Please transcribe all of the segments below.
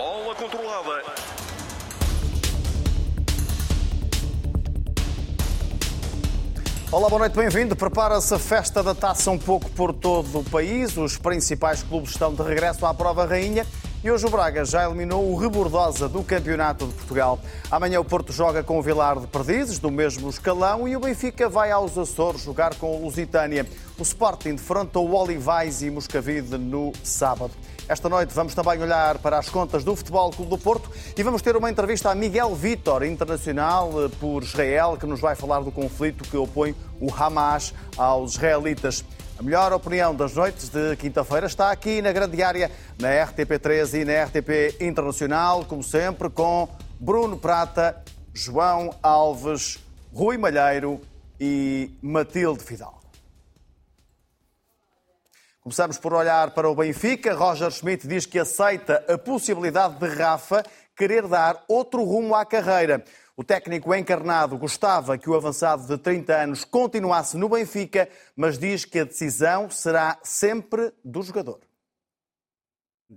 Bola controlada. Olá, boa noite, bem-vindo. Prepara-se a festa da taça um pouco por todo o país. Os principais clubes estão de regresso à prova rainha. E hoje o Braga já eliminou o Rebordosa do Campeonato de Portugal. Amanhã o Porto joga com o Vilar de Perdizes, do mesmo escalão, e o Benfica vai aos Açores jogar com o Lusitânia. O Sporting defronta o Olivais e Moscavide no sábado. Esta noite vamos também olhar para as contas do Futebol Clube do Porto e vamos ter uma entrevista a Miguel Vitor, internacional eh, por Israel, que nos vai falar do conflito que opõe o Hamas aos israelitas. A melhor opinião das noites de quinta-feira está aqui na grande área, na RTP3 e na RTP Internacional, como sempre, com Bruno Prata, João Alves, Rui Malheiro e Matilde Fidal. Começamos por olhar para o Benfica. Roger Schmidt diz que aceita a possibilidade de Rafa querer dar outro rumo à carreira. O técnico encarnado gostava que o avançado de 30 anos continuasse no Benfica, mas diz que a decisão será sempre do jogador.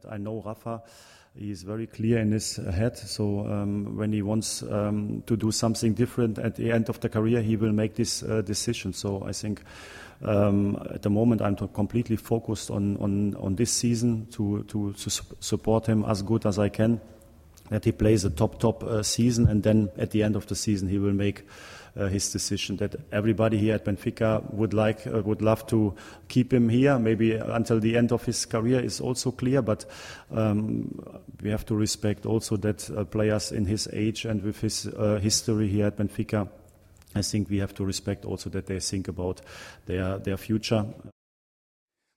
I know Rafa. He is very clear in his head. So um, when he wants um, to do something different at the end of the career, he will make this uh, decision. So I think um, at the moment I'm completely focused on, on, on this season to, to, to support him as good as I can. That he plays a top top uh, season, and then at the end of the season he will make uh, his decision. That everybody here at Benfica would like, uh, would love to keep him here, maybe until the end of his career is also clear. But um, we have to respect also that uh, players in his age and with his uh, history here at Benfica I think we have to respect also that they think about their, their future.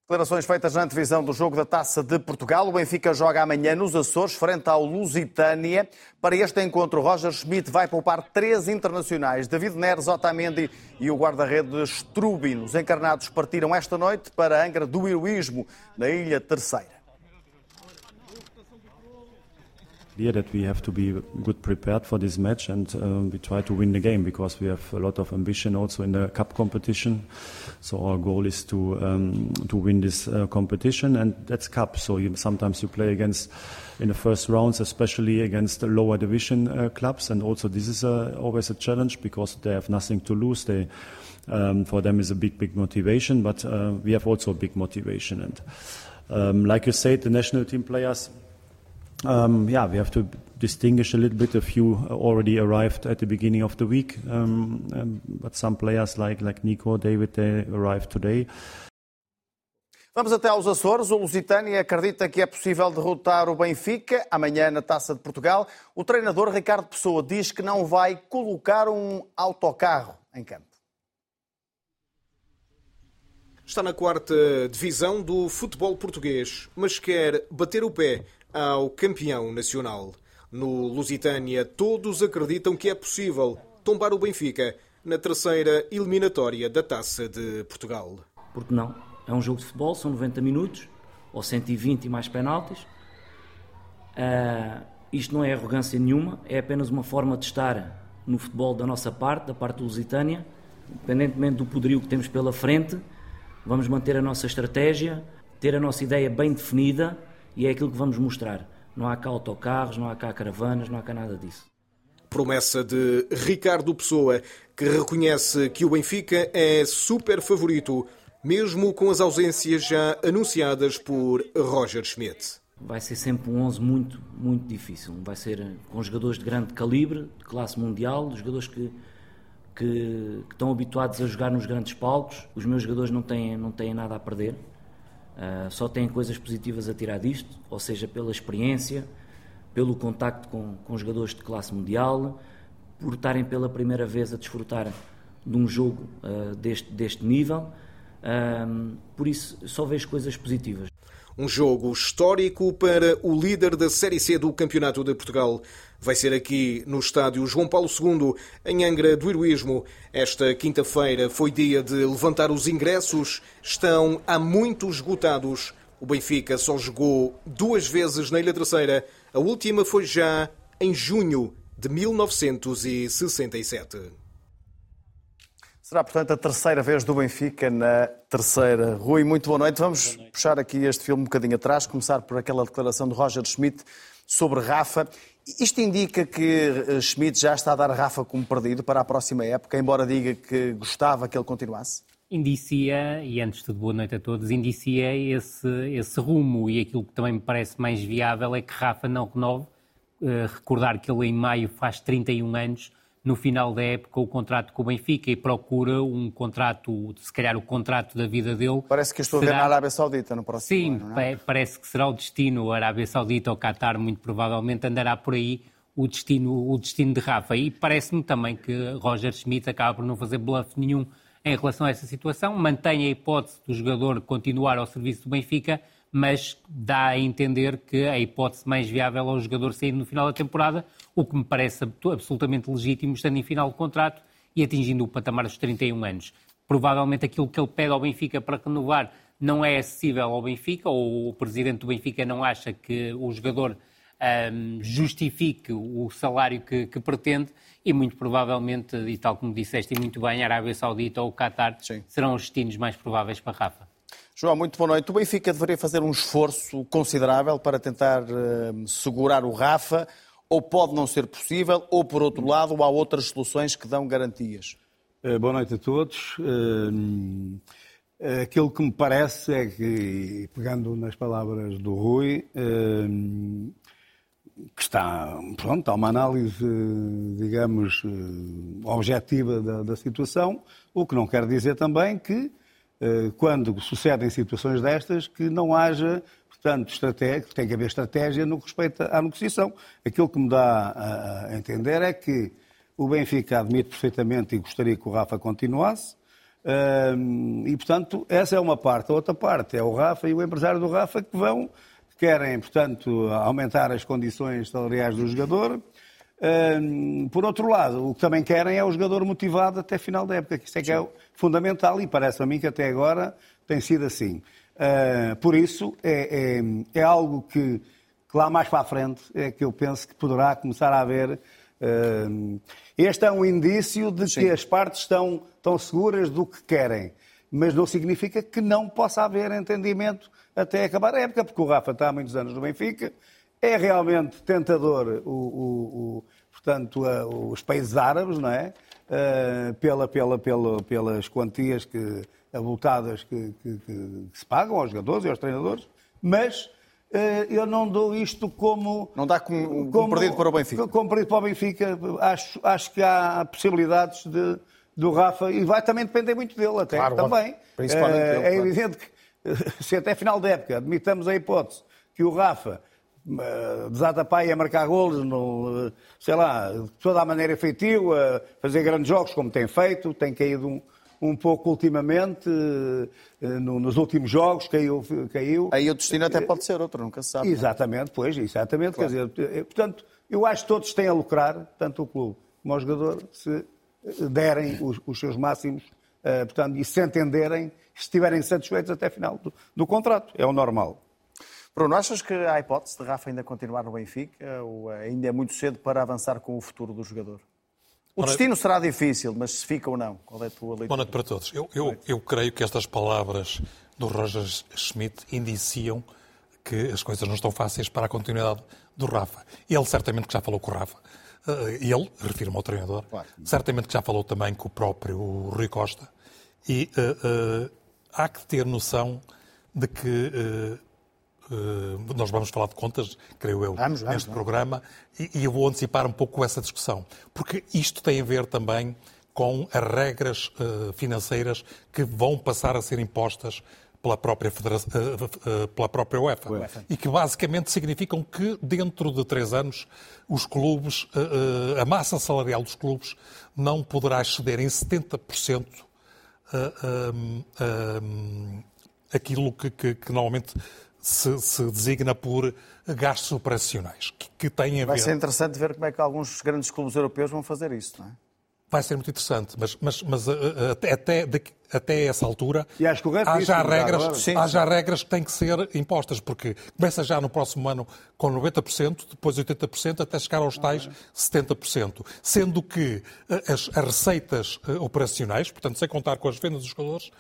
Declarações feitas na antevisão do jogo da Taça de Portugal. O Benfica joga amanhã nos Açores, frente ao Lusitânia. Para este encontro, Roger Schmidt vai poupar três internacionais: David Neres, Otamendi e o guarda-redes Strubin. Os encarnados partiram esta noite para a Angra do Heroísmo, na Ilha Terceira. Clear that we have to be good prepared for this match and um, we try to win the game because we have a lot of ambition also in the cup competition. So our goal is to um, to win this uh, competition and that's cup. So you, sometimes you play against in the first rounds, especially against the lower division uh, clubs, and also this is a, always a challenge because they have nothing to lose. They um, for them is a big big motivation, but uh, we have also a big motivation and. Um, like you said, the national team players um, yeah, we have to distinguish a little bit. A few already arrived at the beginning of the week, um, um, but some players like like Nico, David, they arrived today. Vamos até aos Açores. O Lusitânia acredita que é possível derrotar o Benfica amanhã na Taça de Portugal. O treinador Ricardo Pessoa diz que não vai colocar um autocarro em campo. Está na quarta divisão do futebol português, mas quer bater o pé ao campeão nacional. No Lusitânia, todos acreditam que é possível tombar o Benfica na terceira eliminatória da Taça de Portugal. Porque não? É um jogo de futebol, são 90 minutos, ou 120 e mais penaltis. Uh, isto não é arrogância nenhuma, é apenas uma forma de estar no futebol da nossa parte, da parte do Lusitânia. Independentemente do poderio que temos pela frente, vamos manter a nossa estratégia, ter a nossa ideia bem definida e é aquilo que vamos mostrar. Não há cá autocarros, não há cá caravanas, não há cá nada disso. Promessa de Ricardo Pessoa, que reconhece que o Benfica é super favorito, mesmo com as ausências já anunciadas por Roger Schmidt. Vai ser sempre um 11 muito, muito difícil. Vai ser com jogadores de grande calibre, de classe mundial, jogadores que, que, que estão habituados a jogar nos grandes palcos. Os meus jogadores não têm, não têm nada a perder. Uh, só têm coisas positivas a tirar disto, ou seja, pela experiência, pelo contacto com, com jogadores de classe mundial, por estarem pela primeira vez a desfrutar de um jogo uh, deste, deste nível. Uh, por isso, só vejo coisas positivas. Um jogo histórico para o líder da Série C do Campeonato de Portugal. Vai ser aqui no estádio João Paulo II, em Angra do Heroísmo. Esta quinta-feira foi dia de levantar os ingressos. Estão há muito esgotados. O Benfica só jogou duas vezes na Ilha Terceira. A última foi já em junho de 1967. Será, portanto, a terceira vez do Benfica na terceira. Rui, muito boa noite. Vamos boa noite. puxar aqui este filme um bocadinho atrás, começar por aquela declaração de Roger Schmidt sobre Rafa. Isto indica que Schmidt já está a dar Rafa como perdido para a próxima época, embora diga que gostava que ele continuasse? indicia, e antes de tudo boa noite a todos, indicia esse, esse rumo e aquilo que também me parece mais viável é que Rafa não renove. Uh, recordar que ele em maio faz 31 anos, no final da época o contrato com o Benfica e procura um contrato, se calhar o contrato da vida dele. Parece que estou será... a ver na Arábia Saudita no próximo Sim, ano, é? parece que será o destino, a Arábia Saudita ou Qatar muito provavelmente andará por aí o destino, o destino de Rafa. E parece-me também que Roger Schmidt acaba por não fazer bluff nenhum em relação a essa situação, mantém a hipótese do jogador continuar ao serviço do Benfica, mas dá a entender que a hipótese mais viável é o jogador sair no final da temporada, o que me parece absolutamente legítimo, estando em final de contrato e atingindo o patamar dos 31 anos. Provavelmente aquilo que ele pede ao Benfica para renovar não é acessível ao Benfica, ou o presidente do Benfica não acha que o jogador um, justifique o salário que, que, pretende e muito provavelmente, e tal como disseste e muito bem, a Arábia Saudita ou o Qatar Sim. serão os destinos mais prováveis para Rafa. João, muito boa noite. O Benfica deveria fazer um esforço considerável para tentar uh, segurar o Rafa, ou pode não ser possível, ou por outro lado, há outras soluções que dão garantias. Uh, boa noite a todos. Uh, aquilo que me parece é que, pegando nas palavras do Rui, que está, pronto, há uma análise, digamos, eh, objetiva da, da, situação, o que não quer dizer também que, eh, quando sucedem situações destas, que não haja, portanto, estratégia, tem que haver estratégia no que respeita à negociação. Aquilo que me dá a entender é que o Benfica admite perfeitamente e gostaria que o Rafa continuasse, eh, e, portanto, essa é uma parte. A outra parte é o Rafa e o empresário do Rafa que vão querem, portanto, aumentar as condições salariais do jogador. Por outro lado, o que também querem é o jogador motivado até final da época, que isso é que é fundamental e parece a mim que até agora tem sido assim. Ah, por isso, é, é, é algo que, que, lá mais para a frente é que eu penso que poderá começar a haver. Este é um indício de Sim. que as partes estão, estão seguras do que querem, mas não significa que não possa haver entendimento até acabar a época, porque o Rafa está há muitos anos no Benfica, é realmente tentador o, o, o portanto, a, os países árabes, não é? Uh, pela, pela, pela, pelas quantias que, abultadas que, que, que, se pagam aos jogadores e aos treinadores, mas uh, eu não dou isto como. Não dá como, como perdido para o Benfica. Como perdido para o Benfica. Acho, acho que há possibilidades de, do Rafa, e vai também depender muito dele, até claro, também. Principalmente uh, dele, é claro. evidente que se até final da época admitamos a hipótese que o Rafa desata pai a marcar golos, no, uh, sei lá, de toda a maneira efetiva, a fazer grandes jogos como tem feito, tem caído um, um pouco ultimamente, uh, no, nos últimos jogos caiu, caiu. Aí o destino até pode ser outro, nunca se sabe. É? Exatamente, pois, exatamente. Claro. Quer dizer, portanto, eu acho que todos têm a lucrar, tanto o clube como o jogador, se derem os, os seus máximos, portanto, e se entenderem estiverem satisfeitos até final do, do contrato. É o normal. Bruno, achas que há hipótese de Rafa ainda continuar no Benfica ou ainda é muito cedo para avançar com o futuro do jogador? O destino será difícil, mas se fica ou não? Qual é a tua leitura? Boa noite para todos. Eu, eu, eu creio que estas palavras do Roger Schmidt indiciam que as coisas não estão fáceis para a continuidade do Rafa. Ele certamente que já falou com o Rafa. Eh, ele, refiro-me ao treinador, claro. certamente que já falou também com o próprio Rui Costa. E uh, uh, há que ter noção de que uh, nós vamos falar de contas, creio eu, vamos, vamos, neste vamos. programa, e, e, eu vou antecipar um pouco essa discussão, porque isto tem a ver também com as regras uh, financeiras que vão passar a ser impostas pela própria, Federação, pela própria UEFA, UEFA, e que basicamente significam que dentro de três anos os clubes, a massa salarial dos clubes não poderá exceder em 70% aquilo que, que, que normalmente se, se, designa por gastos operacionais, que, que têm a ver... Vai ser interessante ver como é que alguns grandes clubes europeus vão fazer isso, não é? Vai ser muito interessante, mas, mas, mas uh, uh, até, até essa altura e acho que há, já regras, sim, há já regras que têm que ser impostas, porque começa já no próximo ano com 90%, depois 80%, até chegar aos tais 70%. Sendo que uh, as, as, receitas operacionais, portanto, sem contar com as vendas dos jogadores,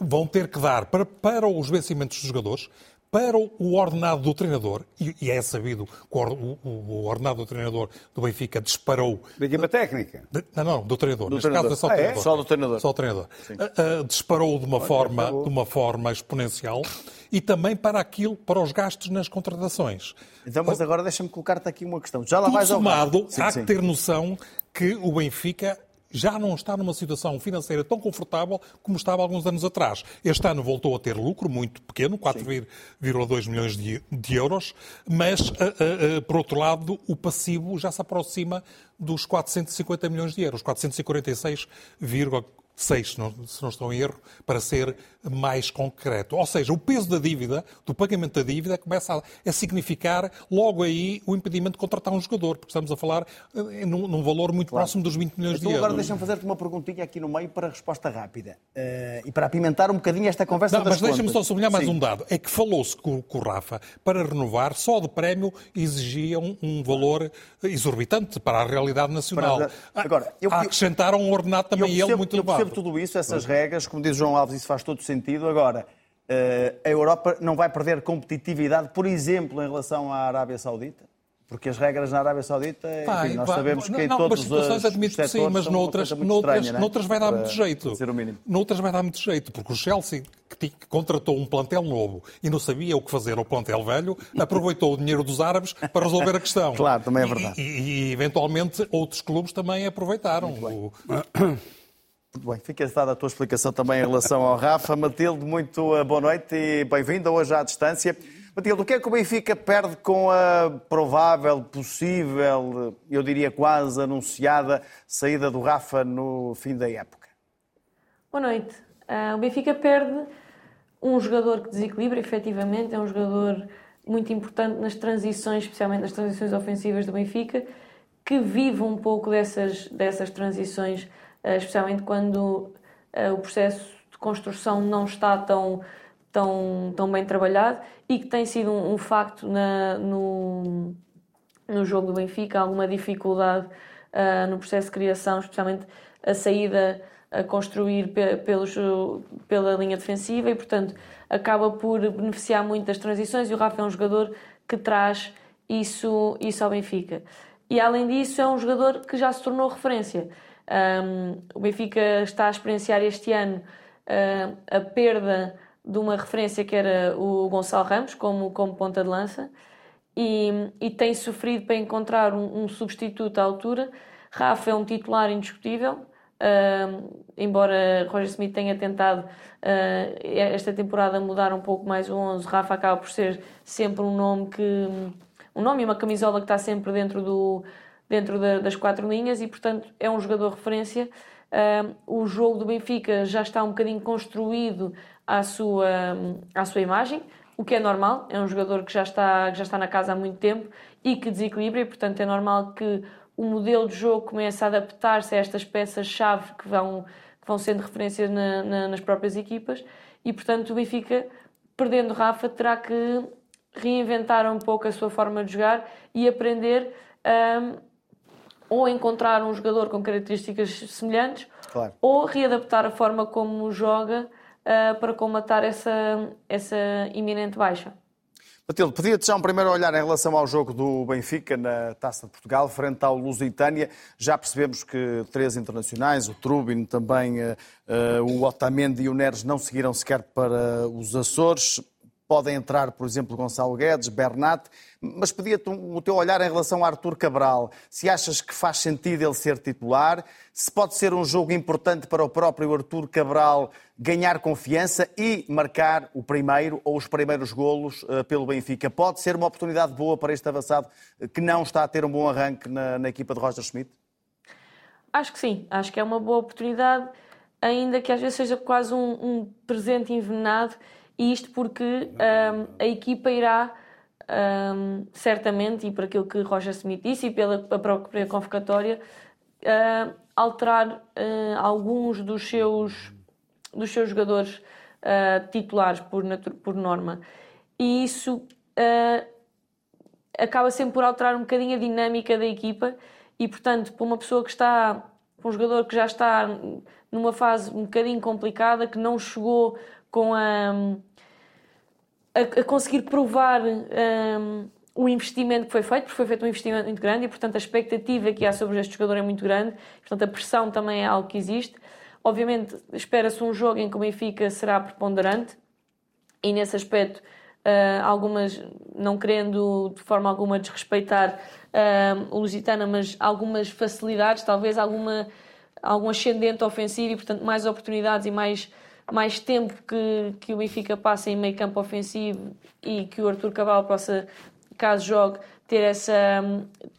vão ter que dar para, para os vencimentos dos jogadores para o ordenado do treinador, e, é sabido que o, ordenado do treinador do Benfica disparou. Da equipa técnica? não, não, do treinador. Do Neste treinador. caso é só, ah, treinador. É? só do treinador. Só o treinador. Uh, disparou de uma, forma, de uma forma exponencial e também para aquilo, para os gastos nas contratações. Então, mas agora deixa-me colocar-te aqui uma questão. Já lá Tudo vais ao... somado, sim, há sim. que ter noção que o Benfica já não está numa situação financeira tão confortável como estava alguns anos atrás. Este ano voltou a ter lucro muito pequeno, 4,2 milhões de, de, euros, mas, uh, uh, uh, por outro lado, o passivo já se aproxima dos 450 milhões de euros, 446, 6, se não, se não estou em erro, para ser mais concreto. Ou seja, o peso da dívida, do pagamento da dívida, começa a, a significar logo aí o impedimento de contratar um jogador, porque estamos a falar uh, num, num, valor muito claro. próximo dos 20 milhões então, de euros. Agora deixa-me fazer-te uma perguntinha aqui no meio para resposta rápida. Uh, e para apimentar um bocadinho esta conversa não, Mas deixa-me só sublinhar mais Sim. um dado. É que falou-se com, com, o Rafa, para renovar, só de prémio exigia um, valor exorbitante para a realidade nacional. Para... Agora, eu... Acrescentaram um ordenado também percebo, ele muito elevado percebe tudo isso, essas regras, como diz João Alves, isso faz todo sentido. Agora, eh, a Europa não vai perder competitividade, por exemplo, em relação à Arábia Saudita? Porque as regras na Arábia Saudita, vai, enfim, nós vai, sabemos que não, todos situações admito que sim, mas noutras, noutras, estranha, noutras vai dar muito jeito. Noutras vai dar muito jeito, porque o Chelsea, que contratou um plantel novo e não sabia o que fazer ao plantel velho, aproveitou o dinheiro dos árabes para resolver a questão. claro, também é verdade. E, e, e eventualmente outros clubes também aproveitaram. Muito bem, fica dada a tua explicação também em relação ao Rafa. Matilde, muito eh, boa noite e bem-vinda hoje à distância. Matilde, o que é que o Benfica perde com a provável, possível, eu diria quase anunciada saída do Rafa no fim da época? Boa noite. Uh, o Benfica perde um jogador que desequilibra, efetivamente, é um jogador muito importante nas transições, especialmente nas transições ofensivas do Benfica, que vive um pouco dessas, dessas transições eh, especialmente quando eh, o processo de construção não está tão, tão, tão bem trabalhado e que tem sido um, um facto na, no, no jogo do Benfica, alguma dificuldade uh, no processo de criação, especialmente a saída a construir pelos, pela linha defensiva e, portanto, acaba por beneficiar muito das transições e o Rafa é um jogador que traz isso, isso ao Benfica. E, além disso, é um jogador que já se tornou referência. Um, o Benfica está a experienciar este ano uh, a perda de uma referência que era o Gonçalo Ramos como, como ponta de lança e, e tem sofrido para encontrar um, um, substituto à altura. Rafa é um titular indiscutível, uh, embora Roger Smith tenha tentado uh, esta temporada mudar um pouco mais o 11, Rafa acaba por ser sempre um nome que um nome e uma camisola que está sempre dentro do, dentro da, das quatro linhas e, portanto, é um jogador referência. O jogo do Benfica já está um bocadinho construído à sua, à sua imagem, o que é normal, é um jogador que já está, que já está na casa há muito tempo e que desequilibra, e portanto é normal que o modelo de jogo comece a adaptar-se a estas peças-chave que vão, que vão sendo referências na, na, nas próprias equipas, e portanto o Benfica, perdendo Rafa, terá que reinventar um pouco a sua forma de jogar e aprender. Um, ou encontrar um jogador com características semelhantes, claro. ou readaptar a forma como joga uh, para comatar essa, essa iminente baixa. Matilde, pedia-te já um primeiro olhar em relação ao jogo do Benfica na Taça de Portugal, frente ao Lusitânia. Já percebemos que três internacionais, o Trubin, também uh, uh, o Otamendi e o Neres, não seguiram sequer para os Açores. Podem entrar, por exemplo, Gonçalo Guedes, Bernat, mas pedia-te o teu olhar em relação a Artur Cabral. Se achas que faz sentido ele ser titular, se pode ser um jogo importante para o próprio Artur Cabral ganhar confiança e marcar o primeiro ou os primeiros golos uh, pelo Benfica. Pode ser uma oportunidade boa para este avançado que não está a ter um bom arranque na, na equipa de Roger Schmidt? Acho que sim, acho que é uma boa oportunidade, ainda que às vezes seja quase um, um presente envenenado e isto porque um, a equipa irá um, certamente, e por aquilo que Roger Smith disse e pela própria convocatória, uh, alterar uh, alguns dos seus, dos seus jogadores uh, titulares por, por norma. E isso acaba sempre por alterar um bocadinho a dinâmica da equipa e, portanto, para uma pessoa que está, para um jogador que já está numa fase um bocadinho complicada, que não chegou com a a, a conseguir provar um, o investimento que foi feito, porque foi feito um investimento muito grande e, portanto, a expectativa que há sobre este jogador é muito grande, portanto, a pressão também é algo que existe. Obviamente, espera-se um jogo em que o Benfica será preponderante e, nesse aspecto, uh, algumas, não querendo de forma alguma desrespeitar uh, o Lusitana, mas algumas facilidades, talvez alguma, algum ascendente ofensivo e, portanto, mais oportunidades e mais mais tempo que, que o Benfica passa em meio campo ofensivo e que o Arthur Cabral possa caso jogue, ter, essa,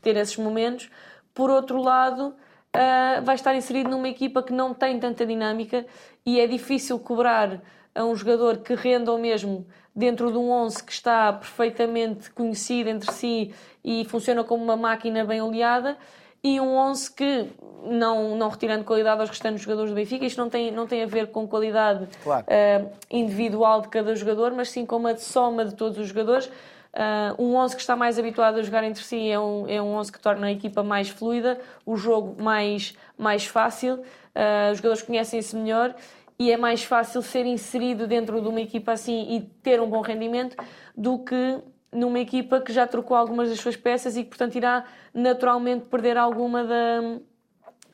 ter esses momentos. Por outro lado, uh, vai estar inserido numa equipa que não tem tanta dinâmica e é difícil cobrar a um jogador que renda o mesmo dentro de um 11 que está perfeitamente conhecido entre si e funciona como uma máquina bem oleada e um 11 que, não, não retirando qualidade aos restantes jogadores do Benfica, isto não tem, não tem a ver com qualidade claro. uh, individual de cada jogador, mas sim com uma soma de todos os jogadores. Uh, um 11 que está mais habituado a jogar entre si é um, é um 11 que torna a equipa mais fluida, o jogo mais, mais fácil, uh, os jogadores conhecem-se melhor e é mais fácil ser inserido dentro de uma equipa assim e ter um bom rendimento do que numa equipa que já trocou algumas das suas peças e que, portanto, irá naturalmente perder alguma da,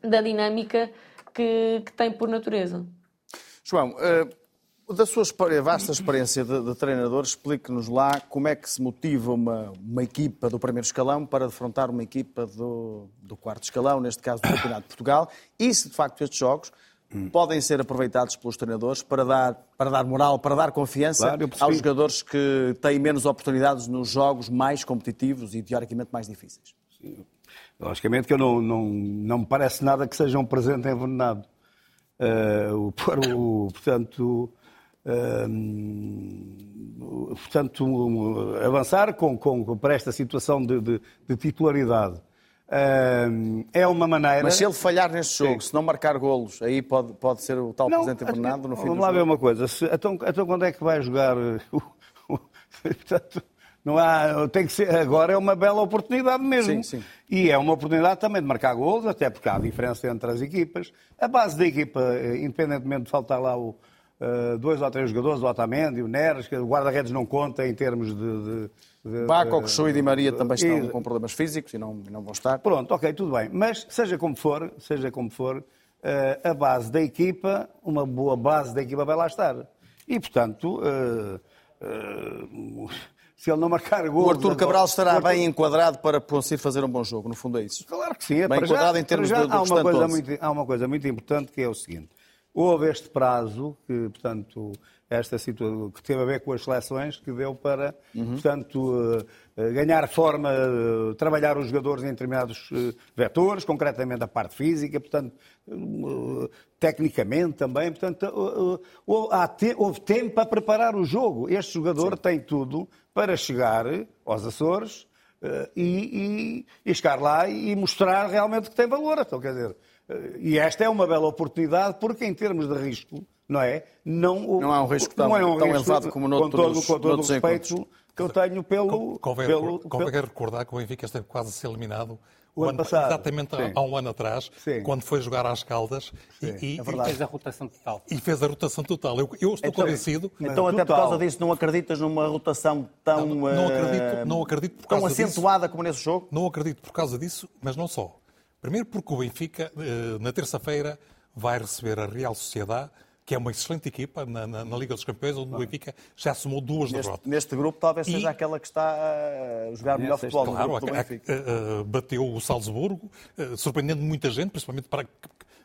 da dinâmica que, que tem por natureza. João, uh da sua vasta experiência de, de treinador, explique-nos lá como é que se motiva uma, uma equipa do primeiro escalão para defrontar uma equipa do, do quarto escalão, neste caso do Campeonato de Portugal, e se de facto estes jogos podem ser aproveitados pelos treinadores para dar, para dar moral, para dar confiança claro, aos jogadores que têm menos oportunidades nos jogos mais competitivos e teoricamente mais difíceis. Sim. Logicamente que eu não, não, não me parece nada que seja um presente envenenado. Uh, o, portanto, portanto, avançar com, com, para esta situação de, de, de titularidade. É uma maneira. Mas se ele falhar neste jogo, Sim. se não marcar golos, aí pode, pode ser o tal não, presente envenenado no fim Vamos lá ver uma coisa. Se, então, então quando é que vai jogar? Portanto, não há, tem que ser, agora é uma bela oportunidade mesmo. Sim, sim. E é uma oportunidade também de marcar golos, até porque há diferença entre as equipas. A base da equipa, eh, independentemente de faltar lá o, uh, dois ou três jogadores, o Otamendi, o Neres, que o guarda-redes não conta em termos de, de Baco, Coxu e Di Maria também estão e, com problemas físicos e não, não vão estar. Pronto, ok, tudo bem. Mas seja como for, seja como for, uh, a base da equipa, uma boa base da equipa vai lá estar. E, portanto... Uh, se ele não marcar gol. O Artur Cabral estará Arthur... bem enquadrado para conseguir fazer um bom jogo, no fundo é isso. Claro que sim. É bem enquadrado já, em termos já, do, do há uma, coisa muito, há uma coisa muito importante que é o seguinte. Houve este prazo, que, portanto, esta situação que teve a ver com as seleções, que deu para, uhum. portanto, uh, ganhar forma, uh, trabalhar os jogadores em determinados vetores, concretamente a parte física, portanto, tecnicamente também, portanto, houve, houve tempo para preparar o jogo. Este jogador Sim. tem tudo para chegar aos Açores e, e, e chegar lá e mostrar realmente que tem valor. Então, quer dizer, e esta é uma bela oportunidade, porque em termos de risco, não é? Não, não há um risco tão, é um tão risco, elevado como noutros, com todo, com todo o respeito que eu tenho pelo... Convém, pelo, convém pelo... recordar que o Benfica esteve quase a ser eliminado o ano, ano passado. Exatamente Sim. há um ano atrás, Sim. quando foi jogar às Caldas e, e, é fez a rotação total. E fez a rotação total. Eu, eu estou então, convencido. Então, até por causa disso, não acreditas numa rotação tão. Não, não acredito, não acredito por causa tão acentuada disso. como nesse jogo? Não acredito por causa disso, mas não só. Primeiro porque o Benfica, eh, na terça-feira, vai receber a Real Sociedade, que é uma excelente equipa na, na, na Liga dos Campeões, onde o Benfica já somou duas neste, derrotas. Neste grupo talvez seja e... aquela que está a jogar melhor futebol. Claro, a, a, a, bateu o Salzburgo, uh, surpreendendo muita gente, principalmente para,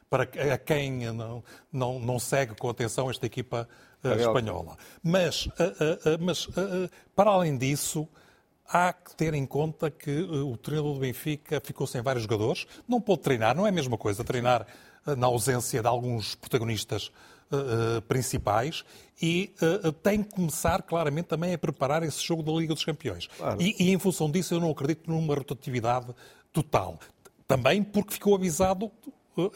para a quem não, não, não segue com atenção esta equipa uh, espanhola. Mas, uh, mas para além disso, há que ter em conta que uh, o treinador do Benfica ficou sem vários jogadores. Não pôde treinar, não é a mesma coisa treinar uh, na ausência de alguns protagonistas uh, principais e tem que começar claramente também a preparar esse jogo da Liga dos Campeões. Claro. E, e, em função disso eu não acredito numa rotatividade total. Também porque ficou avisado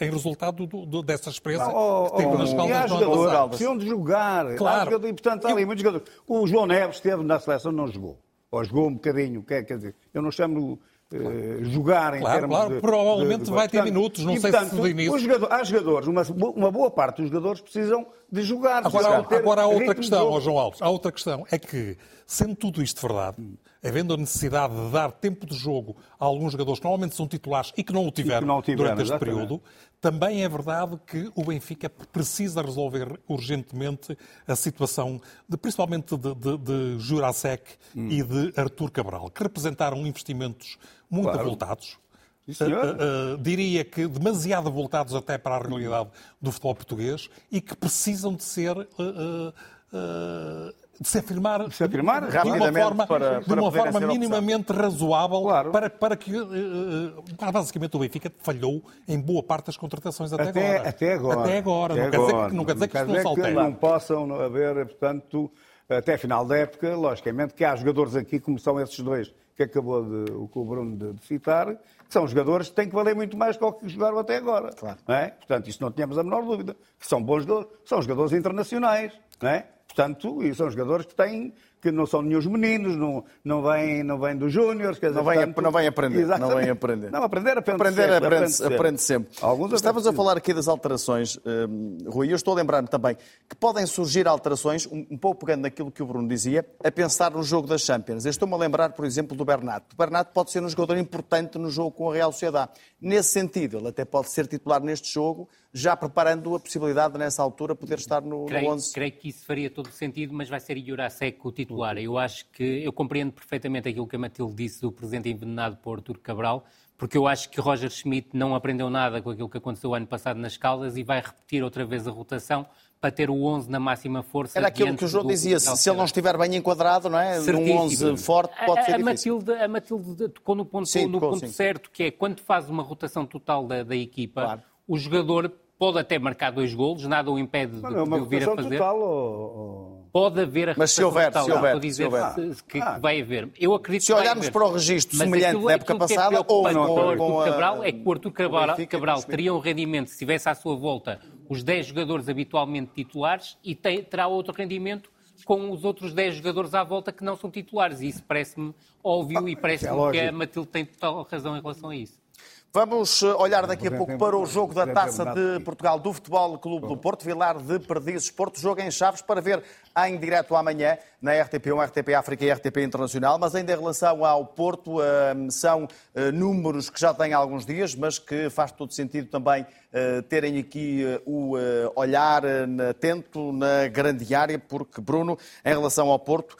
em resultado do, do, dessa experiência oh, que teve oh, nas Caldas. E há jogadores que de jogar. Claro. e, portanto, há ali muitos jogadores. O João Neves esteve na seleção, não jogou ou jogou um bocadinho, quer, quer dizer, eu não chamo uh, jogar em claro, termos claro, de, provavelmente de, de, vai ter minutos, não e, sei portanto, se de início. Jogador, há jogadores, uma, uma boa parte dos jogadores precisam de jogar. De Agora, ter agora há outra de questão, ó João Alves, há outra questão. É que, sendo tudo isto verdade, havendo a necessidade de dar tempo de jogo a alguns jogadores que normalmente são titulares e que não o tiveram, não tiveram, durante este exatamente. período, também é verdade que o Benfica precisa resolver urgentemente a situação, de, principalmente de, de, de Jurasek Hum. e de Artur Cabral, que representaram investimentos muito Claro. avultados. Uh, uh, diria que demasiado avultados até para a realidade do futebol português e que precisam de ser uh, de se afirmar, se afirmar, de uma forma, para- de para uma poderem forma ser opção. minimamente razoável Claro. para, para que uh, basicamente o Benfica falhou em boa parte das contratações até, Até, agora. até agora. Até agora. Até não, Quer dizer, agora. que- não quer dizer que isto não se não possam haver, portanto, até final da época, logicamente, que há jogadores aqui, como são esses dois que acabou de, o que o Bruno de, de citar, são jogadores que têm que valer muito mais que o que jogaram até agora. Não é? Portanto, isso não tínhamos a menor dúvida. Que são bons jogadores, são jogadores internacionais. É? Portanto, e são jogadores que têm que não são nenhum meninos, não, não vêm não vêm dos júniores. Não portanto- não vêm aprender. Não vêm aprender. Não, aprender aprende Aprender, sempre. aprende, sempre. aprende sempre. Alguns Estávamos a falar aqui das alterações, hum, Rui, e eu estou a lembrar-me também que podem surgir alterações, um, um pouco pegando naquilo que o Bruno dizia, a pensar no jogo das Champions. Eu estou-me a lembrar, por exemplo, do Bernat. O Bernat pode ser um jogador importante no jogo com a Real Sociedade. Nesse sentido, ele até pode ser titular neste jogo, já preparando a possibilidade, nessa altura, poder estar no, no Creio, 11. creio que isso faria todo o sentido, mas vai ser Jurasek o titular. Eu acho que eu compreendo perfeitamente aquilo que a Matilde disse do presente envenenado por Artur Cabral, porque eu acho que Roger Schmidt não aprendeu nada com aquilo que aconteceu ano passado nas Caldas e vai repetir outra vez a rotação para ter o 11 na máxima força. Era aquilo que o João do- dizia, se, se ele não estiver bem enquadrado, não é? Num Certíssimo. 11 forte, pode a, ser a difícil. Matilde, a Matilde tocou no ponto, Sim, no tocou, ponto sim. certo, que é quando faz uma rotação total da, da equipa, Claro. o jogador pode até marcar dois golos, nada o impede de, Não, é uma de o vir a fazer. total ou... Pode haver a Mas se houver, total, se houver, estou a dizer se houver. se- que, Ah. que vai haver. Eu acredito Se olharmos para o registro Mas semelhante aquilo- da época aquilo que é passada, ou não, com o com Artur a- Cabral é que o Artur Cabral, Benfica, Cabral teria um rendimento se tivesse à sua volta os 10 jogadores habitualmente titulares e tem- terá outro rendimento com os outros 10 jogadores à volta que não são titulares. E isso parece-me óbvio e parece-me que a lógico. Matilde tem total razão em relação a isso. Vamos eh, olhar daqui a pouco para o jogo da Taça de Portugal do Futebol Clube do Porto, Vilar de Perdizes Porto, jogo em Chaves para ver em direto amanhã na RTP1, RTP África e RTP Internacional, mas ainda em relação ao Porto, eh, são eh, números que já têm alguns dias, mas que faz todo sentido também eh, terem aqui o olhar atento na grande área, porque Bruno, em relação ao Porto,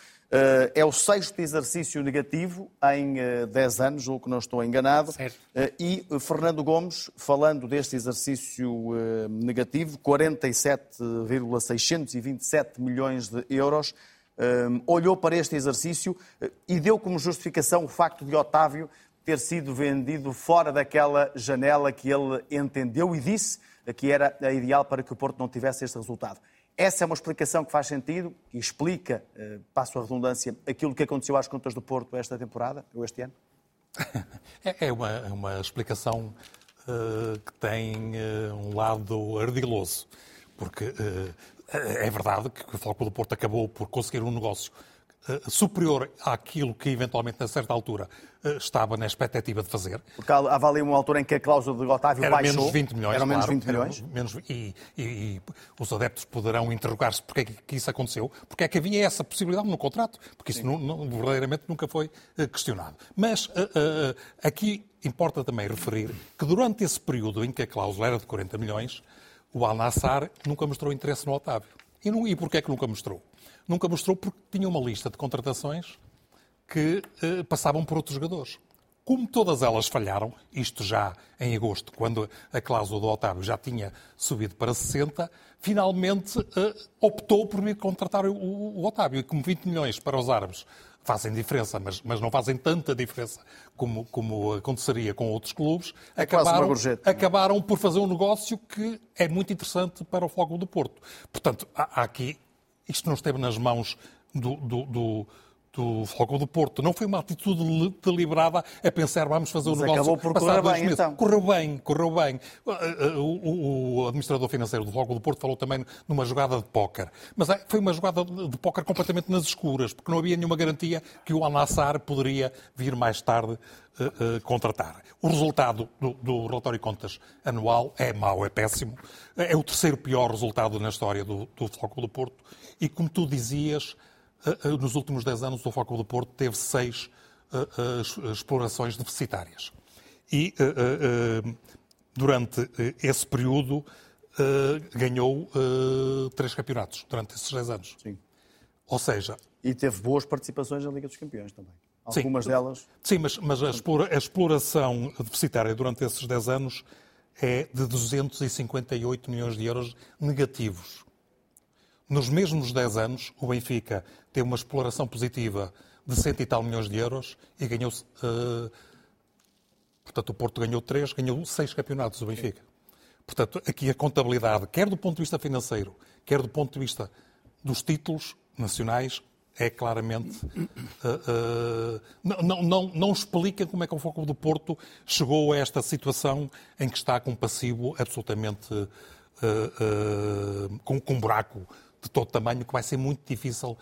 é o sexto exercício negativo em eh, 10 anos, ou que não estou enganado. Certo. Eh, E eh, Fernando Gomes, falando deste exercício eh, negativo, 47,627 milhões de euros, eh, olhou para este exercício eh, e deu como justificação o facto de Otávio ter sido vendido fora daquela janela que ele entendeu e disse que era a ideal para que o Porto não tivesse este resultado. Essa é uma explicação que faz sentido e explica, eh, passo a redundância, aquilo que aconteceu às contas do Porto esta temporada, ou este ano? É é uma, é uma explicação eh, que tem eh, um lado ardiloso, porque eh, é verdade que o Futebol do Porto acabou por conseguir um negócio superior àquilo que eventualmente, a certa altura, eh, estava na expectativa de fazer. Porque há ali uma altura em que a cláusula de Otávio Era baixou. menos 20 milhões, Eram menos claro, 20 milhões. menos- e, e- e os adeptos poderão interrogar-se porque é que, isso aconteceu, porque é que havia essa possibilidade no contrato, porque isso não- não- verdadeiramente nunca foi eh, questionado. Mas eh, eh, aqui importa também referir que durante esse período em que a cláusula era de 40 milhões, o Al-Nassar nunca mostrou interesse no Otávio. E, e porquê é que nunca mostrou? Nunca mostrou porque tinha uma lista de contratações que eh, passavam por outros jogadores. Como todas elas falharam, isto já em agosto, quando a cláusula do Otávio já tinha subido para 60, finalmente eh, optou por vir contratar o, o- o Otávio. E como 20 milhões para os árabes fazem diferença, mas, mas não fazem tanta diferença como, como aconteceria com outros clubes, uma acabaram, gorjeta, não é? acabaram por fazer um negócio que é muito interessante para o Fogo do Porto. Portanto, há, há aqui, isto não esteve nas mãos do, do- do- do Foco do Porto. Não foi uma atitude deliberada a pensar vamos fazer o Mas negócio acabou por correr bem, meses. então. Correu bem, correu bem. Uh, uh, O, o administrador financeiro do Foco do Porto falou também numa jogada de póquer. Mas foi uma jogada de póquer completamente nas escuras, porque não havia nenhuma garantia que o Al-Nassr poderia vir mais tarde uh, uh, contratar. O resultado do, do relatório de contas anual é mau, é péssimo. É o terceiro pior resultado na história do, do do Porto. E como tu dizias, nos últimos 10 anos o Foco do Porto teve seis uh, explorações deficitárias. E durante esse período ganhou três campeonatos, durante esses 10 anos. Sim. Ou seja, E teve boas participações na Liga dos Campeões também. Sim. Algumas delas. Sim, mas, mas a, explora- a exploração deficitária durante esses 10 anos é de 258 milhões de euros negativos. Nos mesmos 10 anos, o Benfica teve uma exploração positiva de cento e tal milhões de euros e ganhou. eh, portanto, o Porto ganhou 3, ganhou 6 campeonatos, o Benfica. Portanto, aqui a contabilidade, quer do ponto de vista financeiro, quer do ponto de vista dos títulos nacionais, é claramente. eh, eh, não, não, não, explica como é que o Foco do Porto chegou a esta situação em que está com um passivo absolutamente. eh, com, com um buraco de todo tamanho que vai ser muito difícil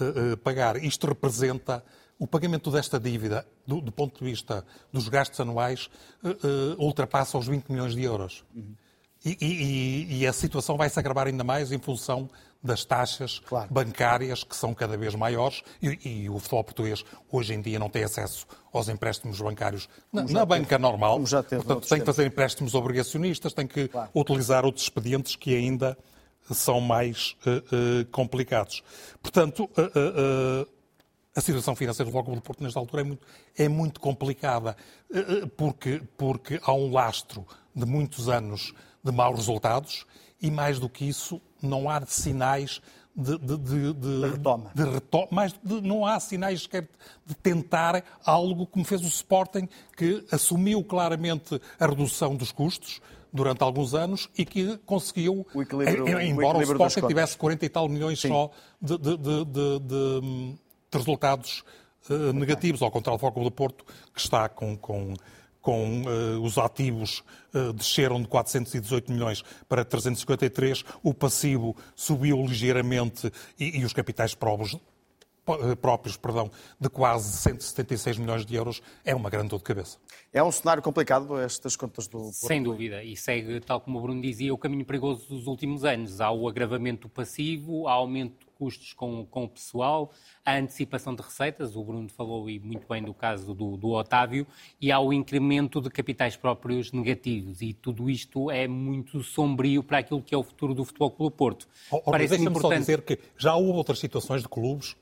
eh, eh, pagar. Isto representa. O pagamento desta dívida, do, do ponto de vista dos gastos anuais, eh, ultrapassa os 20 milhões de euros. E, e- e a situação vai se agravar ainda mais em função das taxas Claro. bancárias que são cada vez maiores e, e o futebol português hoje em dia não tem acesso aos empréstimos bancários na, na banca normal. como já teve Portanto, noutros tem que fazer empréstimos obrigacionistas, tem que Claro. utilizar outros expedientes que ainda são mais eh, eh, complicados. Portanto, eh, a situação financeira do Foco do Porto nesta altura é muito, é muito complicada, porque, porque há um lastro de muitos anos de maus resultados e, mais do que isso, não há sinais de, de, de, de- retoma. de- não há sinais sequer de tentar algo como fez o Sporting, que assumiu claramente a redução dos custos durante alguns anos e que conseguiu, O equilíbrio- o embora o, das Sporting tivesse 40 e tal milhões só de, de- de- de- resultados eh, negativos, ao contrário do Foco do Porto, que está com, com, com eh, os ativos eh, desceram de 418 milhões para 353, o passivo subiu ligeiramente e, e os capitais próprios, eh, próprios perdão, de quase 176 milhões de euros é uma grande dor de cabeça. É um cenário complicado estas contas do Porto. Sem dúvida, e segue, tal como o Bruno dizia, o caminho perigoso dos últimos anos. Há o agravamento do passivo, há aumento de custos com, com o pessoal, a antecipação de receitas, o Bruno falou e muito bem do caso do, do Otávio, e há o incremento de capitais próprios negativos. E tudo isto é muito sombrio para aquilo que é o futuro do Futebol Clube Porto. Oh, oh, Parece-me Deixa-me só importante. dizer que já houve outras situações de clubes,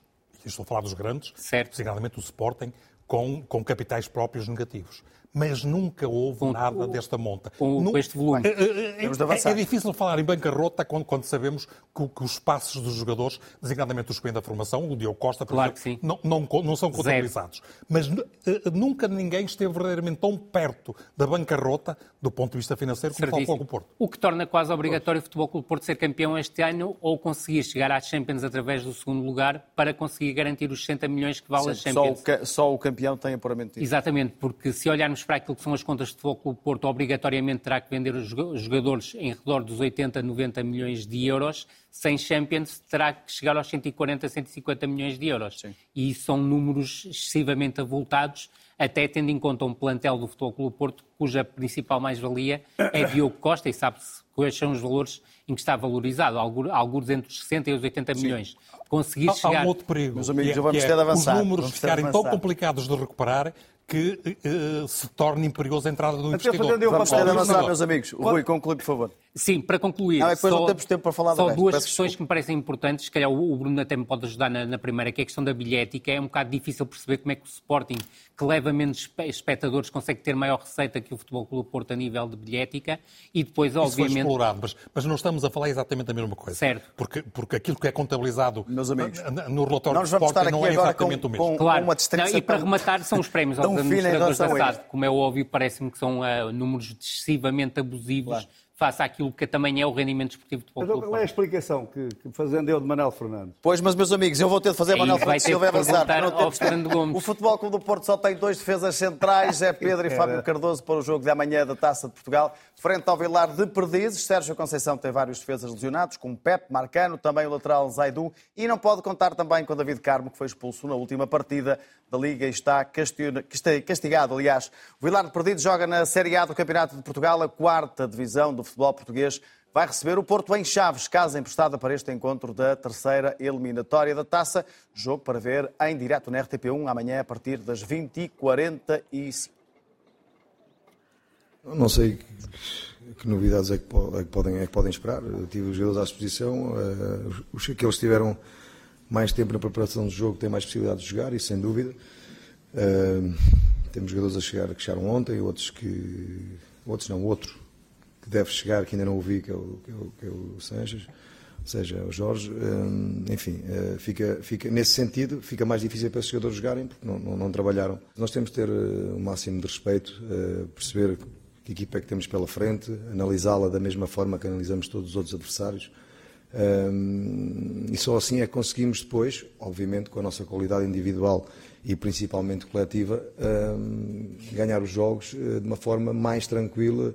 estou a falar dos grandes, Certo. designadamente o Sporting, com, com capitais próprios negativos. Mas nunca houve Com- nada desta monta. com- com este volume. É, é, é, Temos de avançar. é difícil falar em bancarrota quando, quando sabemos que, o- que os passos dos jogadores, designadamente os que vêm da formação, o Diogo Costa, por Claro exemplo, sim. não, não, não são contabilizados. Mas nu- eh, nunca ninguém esteve verdadeiramente tão perto da bancarrota, do ponto de vista financeiro, como está o Certíssimo. Foco Porto. O que torna quase obrigatório o Futebol Clube Porto ser campeão este ano ou conseguir chegar às Champions através do segundo lugar para conseguir garantir os 60 milhões que vale as Só Champions. o, ca- só o campeão tem apuramento disso. Exatamente, porque se olharmos para aquilo que são as contas de Futebol Clube Porto, obrigatoriamente terá que vender os joga- os jogadores em redor dos 80, 90 milhões de euros. Sem Champions, terá que chegar aos 140, 150 milhões de euros. E são números excessivamente avultados, até tendo em conta um plantel do Futebol Clube Porto, cuja principal mais-valia é Diogo Costa, e sabe-se quais são os valores em que está valorizado, algu- alguns entre os 60 e os 80 milhões. Conseguir Há, há chegar... um outro perigo. Meus amigos, que é- vamos que é ter de avançar. Os números ficarem tão complicados de recuperar que eh, se torne imperioso a entrada do Até investidor. fazendo eu Vamos avançar, meus amigos. Rui, conclui, por favor. Sim, para concluir, é depois só, não temos tempo para falar do só resto. duas Peço questões desculpa. que me parecem importantes, se calhar o o Bruno até me pode ajudar na, na primeira, que é a questão da bilhética. É um bocado difícil perceber como é que o Sporting, que leva menos espe- espectadores, consegue ter maior receita que o Futebol Clube Porto a nível de bilhética e depois, Isso foi obviamente... explorado, mas, mas não estamos a falar exatamente a mesma coisa. Certo. Porque, porque aquilo que é contabilizado Meus amigos, no relatório do Sporting não é exatamente com, o mesmo. com, Claro. com Não, e para tão- rematar, são os prémios aos administradores da SAD. Como é óbvio, parece-me que são ah, números excessivamente abusivos face àquilo que também é o rendimento esportivo do Mas qual é a explicação que, que fazendo eu de Manuel Fernandes? Pois, mas meus amigos, eu vou ter de fazer Aí Manuel Fernandes Silva avançar. O Futebol Clube do Porto só tem dois defesas centrais, é Pedro e Fábio Cardoso para o jogo de amanhã da Taça de Portugal. Frente ao Vilar de Perdizes, Sérgio Conceição tem vários defesas lesionados, como Pep, Marcano, também o lateral Zaidu, e não pode contar também com David Carmo, que foi expulso na última partida da Liga e está castigado, aliás. O Vilar de Perdizes joga na Série A do Campeonato de Portugal, a quarta divisão do futebol português, vai receber o Porto em Chaves, casa emprestada para este encontro da terceira eliminatória da Taça. Jogo para ver em direto na RTP1 amanhã a partir das 20h45. Não sei que, novidades é que, é que, podem, é que podem esperar. Eu tive os jogadores à disposição. Uh, os que eles tiveram mais tempo na preparação do jogo têm mais possibilidade de jogar, isso sem dúvida. Uh, temos jogadores a chegar que chegaram ontem, outros que. outros não, outro deve chegar, que ainda não ouvi, que é o, que é o, que é o Sanches, ou seja, o Jorge. Um, enfim, uh, fica, fica, nesse sentido, fica mais difícil para esses jogadores jogarem, porque não, não, não trabalharam. Nós temos de ter o uh, máximo de respeito, uh, perceber que equipa é que temos pela frente, analisá-la da mesma forma que analisamos todos os outros adversários. Um, e só assim é que conseguimos depois, obviamente com a nossa qualidade individual e principalmente coletiva, um, ganhar os jogos de uma forma mais tranquila,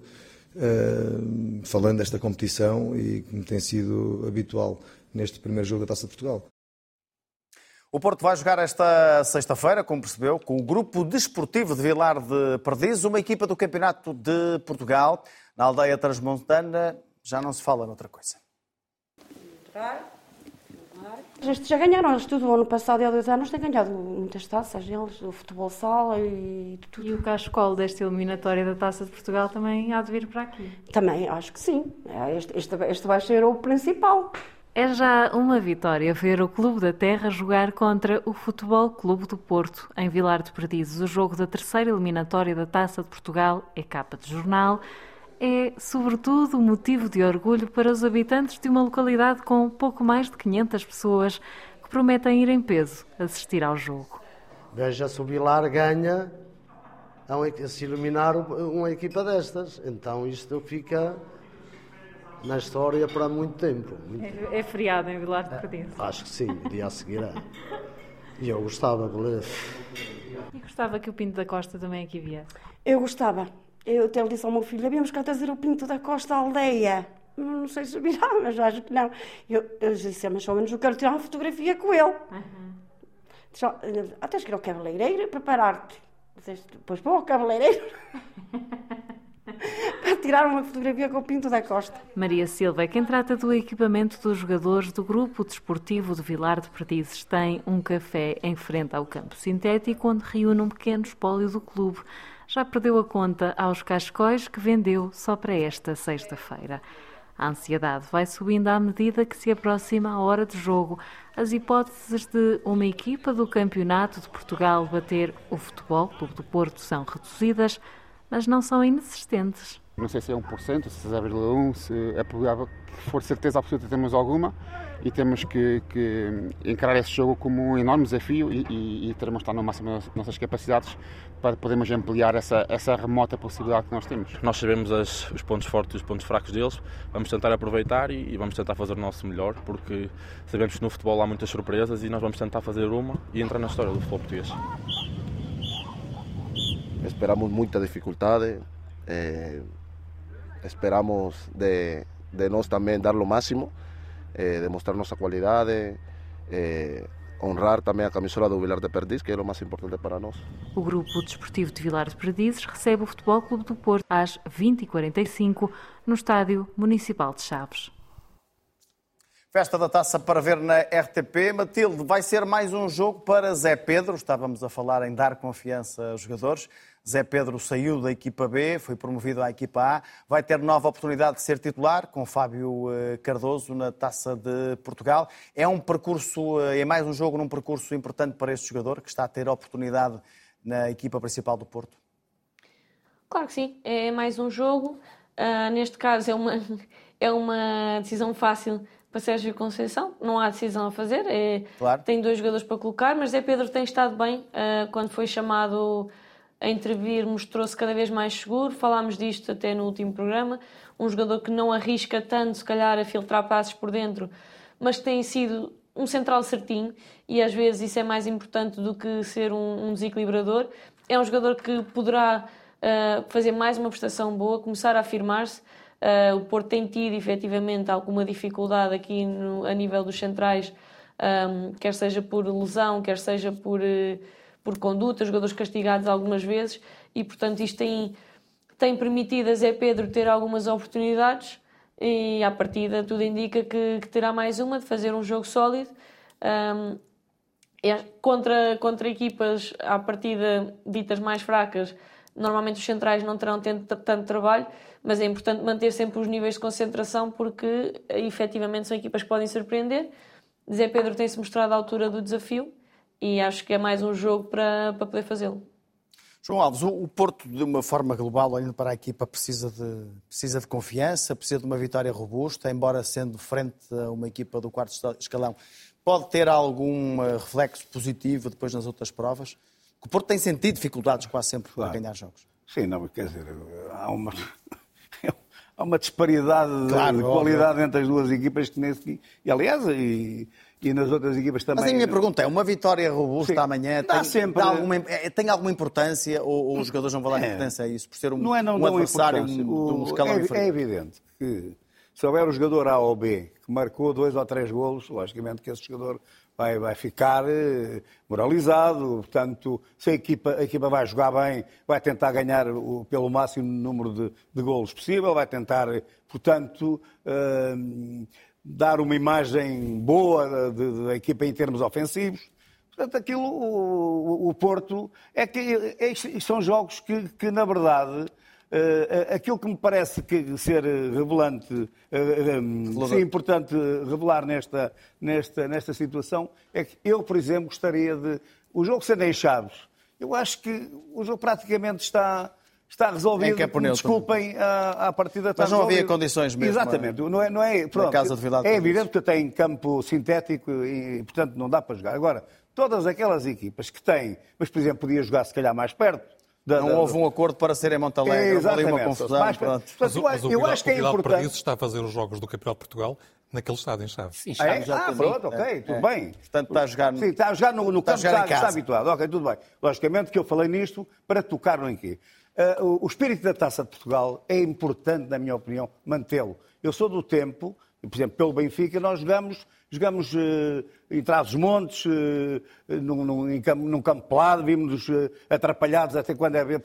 uh, falando desta competição e como tem sido habitual neste primeiro jogo da Taça de Portugal. O Porto vai jogar esta sexta-feira, como percebeu, com o grupo desportivo de Vilar de Perdizes, uma equipa do Campeonato de Portugal. Na aldeia transmontana já não se fala noutra coisa. Estes já ganharam, eles tudo. O ano passado e há dois anos têm ganhado muitas taças, eles, o futebol sala e tudo. E o cascol desta eliminatória da Taça de Portugal também há de vir para aqui? Também, acho que sim. Este, este, este vai ser o principal. É já uma vitória ver o Clube da Terra jogar contra o Futebol Clube do Porto, em Vilar de Perdizes. O jogo da terceira eliminatória da Taça de Portugal é capa de jornal. É, sobretudo, motivo de orgulho para os habitantes de uma localidade com pouco mais de 500 pessoas que prometem ir em peso assistir ao jogo. Veja se o Vilar ganha a se iluminar uma equipa destas. Então isto fica na história para muito tempo. Muito... É, é, feriado em Vilar de Perdizes? Acho que sim, dia a seguir é. E eu gostava, beleza. E gostava que o Pinto da Costa também aqui viesse? Eu gostava. Eu até disse ao meu filho, viemos cá trazer o Pinto da Costa à aldeia. Não sei se virá, mas acho que não. Eu, eu disse, mas ao menos eu quero tirar uma fotografia com ele. Uhum. Até que ir ao cabeleireiro preparar-te. Depois vou ao cabeleireiro. para tirar uma fotografia com o Pinto da Costa. Maria Silva é quem trata do equipamento dos jogadores do Grupo Desportivo de Vilar de Perdizes. Tem um café em frente ao campo sintético, onde reúne um pequeno espólio do clube. Já perdeu a conta aos cascóis que vendeu só para esta sexta-feira. A ansiedade vai subindo à medida que se aproxima a hora de jogo. As hipóteses de uma equipa do Campeonato de Portugal bater o Futebol Clube do Porto são reduzidas, mas não são inexistentes. Não sei se é 1%, se é 0,1%, se é provável que for certeza absoluta temos alguma e temos que, que encarar esse jogo como um enorme desafio e, e, e teremos estar no máximo das nossas capacidades para podermos ampliar essa, essa remota possibilidade que nós temos. Nós sabemos as, os pontos fortes e os pontos fracos deles, vamos tentar aproveitar e, e, vamos tentar fazer o nosso melhor, porque sabemos que no futebol há muitas surpresas e nós vamos tentar fazer uma e entrar na história do futebol português. Esperamos muita dificuldade, eh, esperamos de, de nós também dar o máximo, eh, demostrar nossa qualidade, eh, honrar também a camisola do Vilar de Perdiz, que é o mais importante para nós. O Grupo Desportivo de Vilar de Perdizes recebe o Futebol Clube do Porto às 20h45 no Estádio Municipal de Chaves. Festa da Taça para ver na RTP. Matilde, vai ser mais um jogo para Zé Pedro. Estávamos a falar em dar confiança aos jogadores. Zé Pedro saiu da equipa B, foi promovido à equipa A. Vai ter nova oportunidade de ser titular com Fábio eh, Cardoso na Taça de Portugal. É um percurso, eh, é mais um jogo num percurso importante para este jogador que está a ter oportunidade na equipa principal do Porto? Claro que sim. É mais um jogo. Uh, neste caso é uma, é uma decisão fácil para Sérgio Conceição, não há decisão a fazer, é, claro. tem dois jogadores para colocar, mas Zé Pedro tem estado bem uh, quando foi chamado a intervir mostrou-se cada vez mais seguro. Falámos disto até no último programa. Um jogador que não arrisca tanto, se calhar, a filtrar passos por dentro, mas que tem sido um central certinho e às vezes isso é mais importante do que ser um, um desequilibrador. É um jogador que poderá uh, fazer mais uma prestação boa, começar a afirmar-se. Uh, o Porto tem tido efetivamente alguma dificuldade aqui no, a nível dos centrais, um, quer seja por lesão, quer seja por, uh, por conduta, jogadores castigados algumas vezes, e portanto isto tem, tem permitido a Zé Pedro ter algumas oportunidades e à partida tudo indica que, que terá mais uma de fazer um jogo sólido. Um, é, contra, contra equipas à partida ditas mais fracas, normalmente os centrais não terão tanto, tanto trabalho, mas é importante manter sempre os níveis de concentração porque efetivamente são equipas que podem surpreender. Zé Pedro tem-se mostrado à altura do desafio e acho que é mais um jogo para, para poder fazê-lo. João Alves, o Porto, de uma forma global, olhando para a equipa, precisa de, precisa de confiança, precisa de uma vitória robusta, embora sendo frente a uma equipa do quarto escalão, pode ter algum eh, reflexo positivo depois nas outras provas? O Porto tem sentido dificuldades quase sempre claro. para ganhar jogos. Sim, não, quer dizer, há uma, há uma disparidade claro, de qualidade óbvio. entre as duas equipas que nesse. E aliás, e, e nas outras equipas também. Mas a minha pergunta é: uma vitória robusta Sim, amanhã tem, sempre... alguma, é, tem alguma importância ou, ou, os jogadores não vão dar é. importância a isso por ser um, não é, não, um adversário um, de um escalão é, diferente? É evidente que se houver um jogador A ou B que marcou dois ou três golos, logicamente que esse jogador vai, vai ficar eh, moralizado. Portanto, se a equipa, a equipa vai jogar bem, vai tentar ganhar o, pelo máximo número de, de golos possível, vai tentar, portanto, uh, dar uma imagem boa da equipa em termos ofensivos. Portanto, aquilo, o, o Porto, é que é, são jogos que, que na verdade, Uh, aquilo que me parece que ser revelante, uh, um, ser importante revelar nesta, nesta, nesta situação, é que eu, por exemplo, gostaria de. O jogo sendo em Chaves, eu acho que o jogo praticamente está, está resolvido. É Desculpem a, a partida está Mas não havia condições mesmo. Exatamente. Não é, não é, pronto, casa de é evidente que tem campo sintético e, portanto, não dá para jogar. Agora, todas aquelas equipas que têm, mas, por exemplo, podia jogar se calhar mais perto, da, não da, houve um acordo para ser em Montalegre, Exatamente. uma confusão. Mas, mas, mas, o, eu acho que é importante. está a fazer os jogos do Campeonato de Portugal naquele estado em Chaves. Sim, Chaves ah, ah pronto, ok, é, tudo é. bem. Portanto, está a jogar no, Sim, está a jogar no, no campo, está, está, está habituado. Ok, tudo bem. Logicamente que eu falei nisto para tocar no em quê? Uh, o espírito da Taça de Portugal é importante, na minha opinião, mantê-lo. Eu sou do tempo, por exemplo, pelo Benfica, nós jogamos, jogamos uh, em Trás-os-Montes, uh, num, num, num campo pelado, vimos uh, atrapalhados até quando era,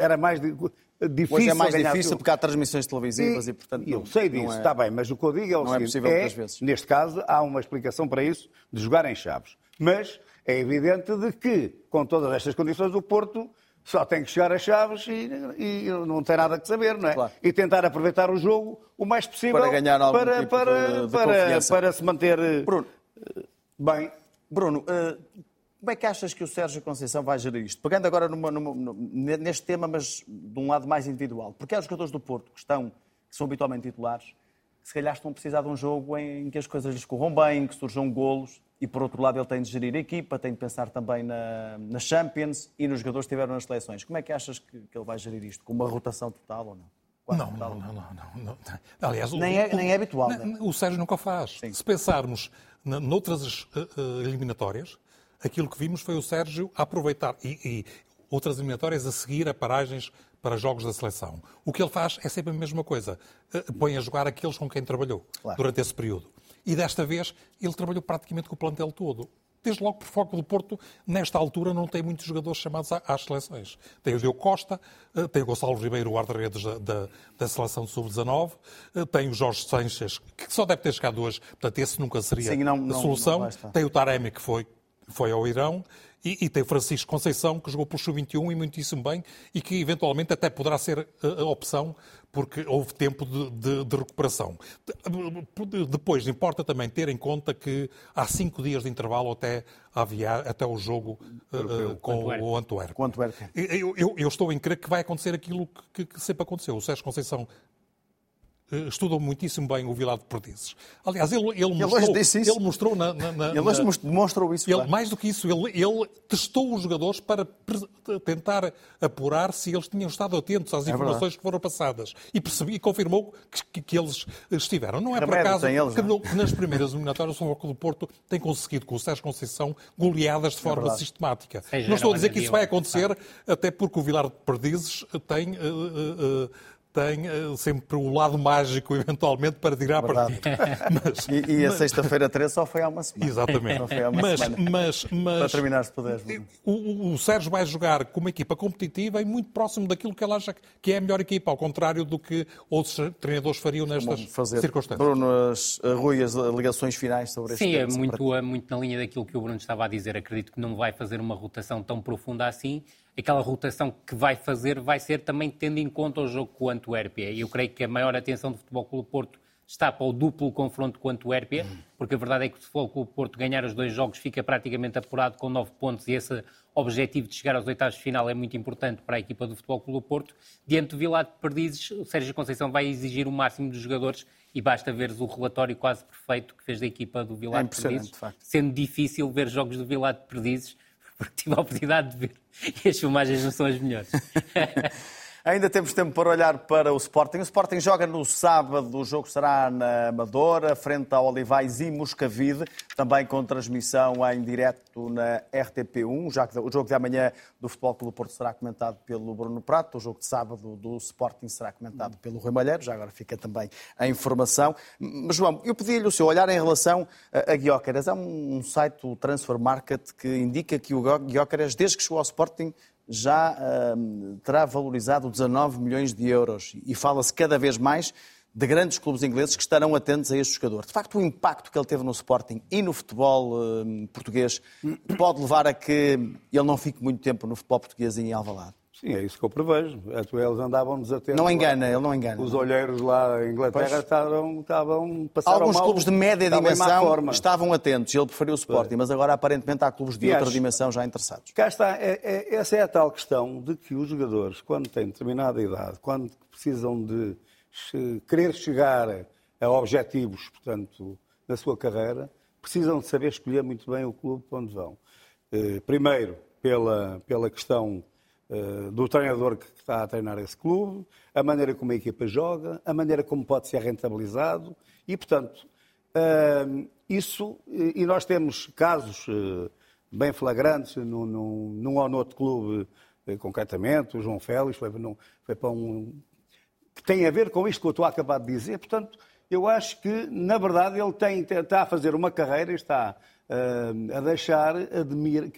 era mais difícil. Hoje é mais difícil porque há transmissões televisivas e, e portanto. Eu sei disso, é, está bem, mas o que eu digo é o não seguinte: é, possível é, neste caso, há uma explicação para isso, de jogar em Chaves. Mas é evidente de que, com todas estas condições, o Porto só tem que chegar a Chaves e, e, não tem nada que saber, não é? Claro. E tentar aproveitar o jogo o mais possível para ganhar algum para, tipo para, de, de para, para, se manter eh, Bruno, bem. Bruno, uh, como é que achas que o Sérgio Conceição vai gerir isto? Pegando agora numa, numa, neste tema, mas de um lado mais individual. Porque há os jogadores do Porto que, estão, que são habitualmente titulares, que se calhar estão a precisar de um jogo em que as coisas lhes corram bem, que surjam golos, e por outro lado ele tem de gerir a equipa, tem de pensar também na, na Champions e nos jogadores que estiveram nas seleções. Como é que achas que, que ele vai gerir isto? Com uma rotação total ou não? Não, não, não, não, não, Aliás, nem, é, nem é habitual. Né? O Sérgio nunca faz. Se pensarmos noutras uh, eliminatórias, aquilo que vimos foi o Sérgio aproveitar e, e outras eliminatórias a seguir a paragens para jogos da seleção. O que ele faz é sempre a mesma coisa. Põe a jogar aqueles com quem trabalhou claro. durante esse período. E desta vez ele trabalhou praticamente com o plantel todo. Desde logo por foco do Porto, nesta altura não tem muitos jogadores chamados às seleções. Tem o Diogo Costa, eh, tem o Gonçalo Ribeiro, o guarda-redes da, da, da, seleção sub-19, eh, tem o Jorge Sanches, que só deve ter chegado hoje, portanto esse nunca seria Sim, não, a solução. Não, não tem o Taremi, que foi, foi ao Irão, e, e, tem Francisco Conceição, que jogou pelo Sub-21 e muitíssimo bem, e que eventualmente até poderá ser a, a opção, porque houve tempo de, de, de, recuperação. Depois, importa também ter em conta que há cinco dias de intervalo até, aviar, até o jogo uh, com o Antwerp. Eu, eu, eu, estou em crer que vai acontecer aquilo que, que sempre aconteceu. O Sérgio Conceição eh, estudam muitíssimo bem o Vilar de Perdizes. Aliás, ele, ele mostrou, ele, disse isso. ele mostrou na, na, na Ele hoje na, demonstrou isso. Ele, claro. Mais do que isso, ele, ele testou os jogadores para tentar apurar se eles tinham estado atentos às é informações que foram passadas e percebi e confirmou que, que, que eles estiveram. Não é por acaso eles, que, no, que, nas primeiras eliminatórias o Futebol do Porto tem conseguido com o Sérgio Conceição goleadas de é forma é sistemática. Não estou a dizer que isso vai acontecer, até porque o Vilar de Perdizes tem uh, uh, uh, tem uh, sempre o lado mágico, eventualmente, para tirar partido. Mas, e, e a sexta-feira 13 só foi há uma semana. Exatamente. Só foi há uma mas, semana. Mas, mas, para terminar, se puderes. O, o, Sérgio vai jogar com uma equipa competitiva e muito próximo daquilo que ele acha que é a melhor equipa, ao contrário do que outros treinadores fariam nestas fazer. circunstâncias. Bruno, as, Rui, as ligações finais sobre este Sim, tema. Sim, é muito, é muito na linha daquilo que o Bruno estava a dizer. Acredito que não vai fazer uma rotação tão profunda assim aquela rotação que vai fazer vai ser também tendo em conta o jogo com o Antuérpia. Eu creio que a maior atenção do Futebol Clube Porto está para o duplo confronto com o Antuérpia, porque a verdade é que o Futebol Clube Porto ganhar os dois jogos fica praticamente apurado com nove pontos e esse objetivo de chegar aos oitavos de final é muito importante para a equipa do Futebol Clube Porto. Diante do Vilar de Perdizes, o Sérgio Conceição vai exigir o máximo dos jogadores e basta veres o relatório quase perfeito que fez da equipa do Vilar é de Perdizes, de sendo difícil ver jogos do Vilar de Perdizes porque tive a oportunidade de ver e as filmagens não são as melhores. Ainda temos tempo para olhar para o Sporting. O Sporting joga no sábado, o jogo será na Amadora, frente ao Olivais e Moscavide, também com transmissão em direto na RTP1. Já que o jogo de amanhã do Futebol Clube Porto será comentado pelo Bruno Prato, o jogo de sábado do Sporting será comentado pelo Rui Malheiro, já agora fica também a informação. Mas, João, eu pedi-lhe o seu olhar em relação a, a Guiócaras. É um site, o Transfer Market, que indica que o Guiócaras, desde que chegou ao Sporting, já uh, terá valorizado 19 milhões de euros e fala-se cada vez mais de grandes clubes ingleses que estarão atentos a este jogador. De facto, o impacto que ele teve no Sporting e no futebol uh, português pode levar a que ele não fique muito tempo no futebol português em Alvalade. Sim, é isso que eu prevejo. Eles andavam desatentos. Não engana, ele não engana. Os olheiros lá em Inglaterra pois. estavam, estavam Alguns mal, clubes de média dimensão estavam atentos. Ele preferiu o Sporting, pois. mas agora aparentemente há clubes de e outra acho, dimensão já interessados. Cá está. É, é, essa é a tal questão de que os jogadores, quando têm determinada idade, quando precisam de querer chegar a objetivos, portanto, na sua carreira, precisam de saber escolher muito bem o clube para onde vão. Eh, primeiro, pela, pela questão do treinador que está a treinar esse clube, a maneira como a equipa joga, a maneira como pode ser rentabilizado e, portanto, eh, isso, e nós temos casos eh, bem flagrantes num, num, num ou noutro clube, concretamente, o João Félix foi, foi para um. que tem a ver com isto que eu estou a acabar de dizer, portanto, eu acho que, na verdade, ele tem, está a fazer uma carreira e está a deixar admirar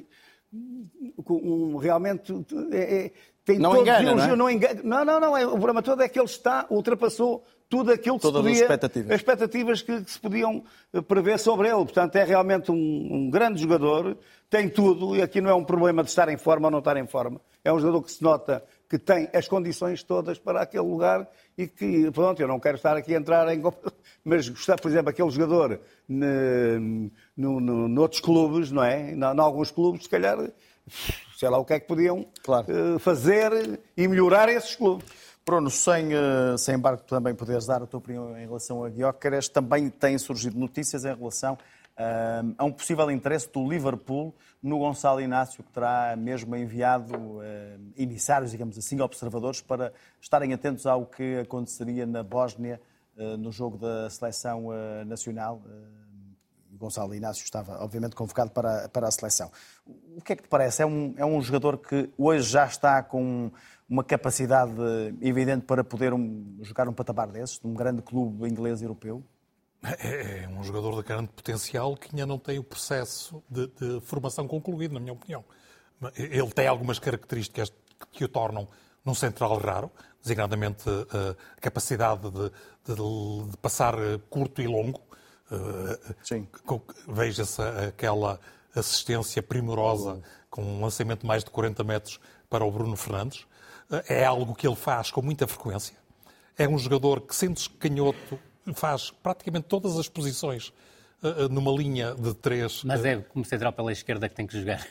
um, realmente é, é, tem não engana, não, é? não engana. Não, não, não. É, o problema todo é que ele está, ultrapassou tudo aquilo que Todas se podia, as expectativas, as expectativas que, que, se podiam eh, prever sobre ele. Portanto, é realmente um, um, grande jogador, tem tudo, e aqui não é um problema de estar em forma ou não estar em forma. É um jogador que se nota que tem as condições todas para aquele lugar e que, pronto, eu não quero estar aqui a entrar em. Mas gostar, por exemplo, aquele jogador no, no, no, noutros clubes, não é? Em alguns clubes, se calhar sei lá o que é que podiam claro. Eh, fazer e melhorar esses clubes. Bruno, sem, eh, sem embargo também poderes dar a tua opinião em relação a Guiócaras, também têm surgido notícias em relação a um possível interesse do Liverpool no Gonçalo Inácio, que terá mesmo enviado emissários, digamos assim, observadores, para estarem atentos ao que aconteceria na Bósnia uh, no jogo da seleção nacional Gonçalo Inácio estava, obviamente, convocado para, para a seleção. O que é que te parece? É um, é um jogador que hoje já está com uma capacidade evidente para poder um, jogar um patamar desses, num grande clube inglês europeu? É, é um jogador de grande potencial que ainda não tem o processo de, de, formação concluído, na minha opinião. Ele tem algumas características que o tornam num central raro, designadamente eh, a capacidade de, de, de passar eh, curto e longo, Sim. Veja-se aquela assistência primorosa com um lançamento de mais de 40 metros para o Bruno Fernandes. É algo que ele faz com muita frequência. É um jogador que, sendo canhoto, faz praticamente todas as posições numa linha de três. Mas é como central pela esquerda que tem que jogar.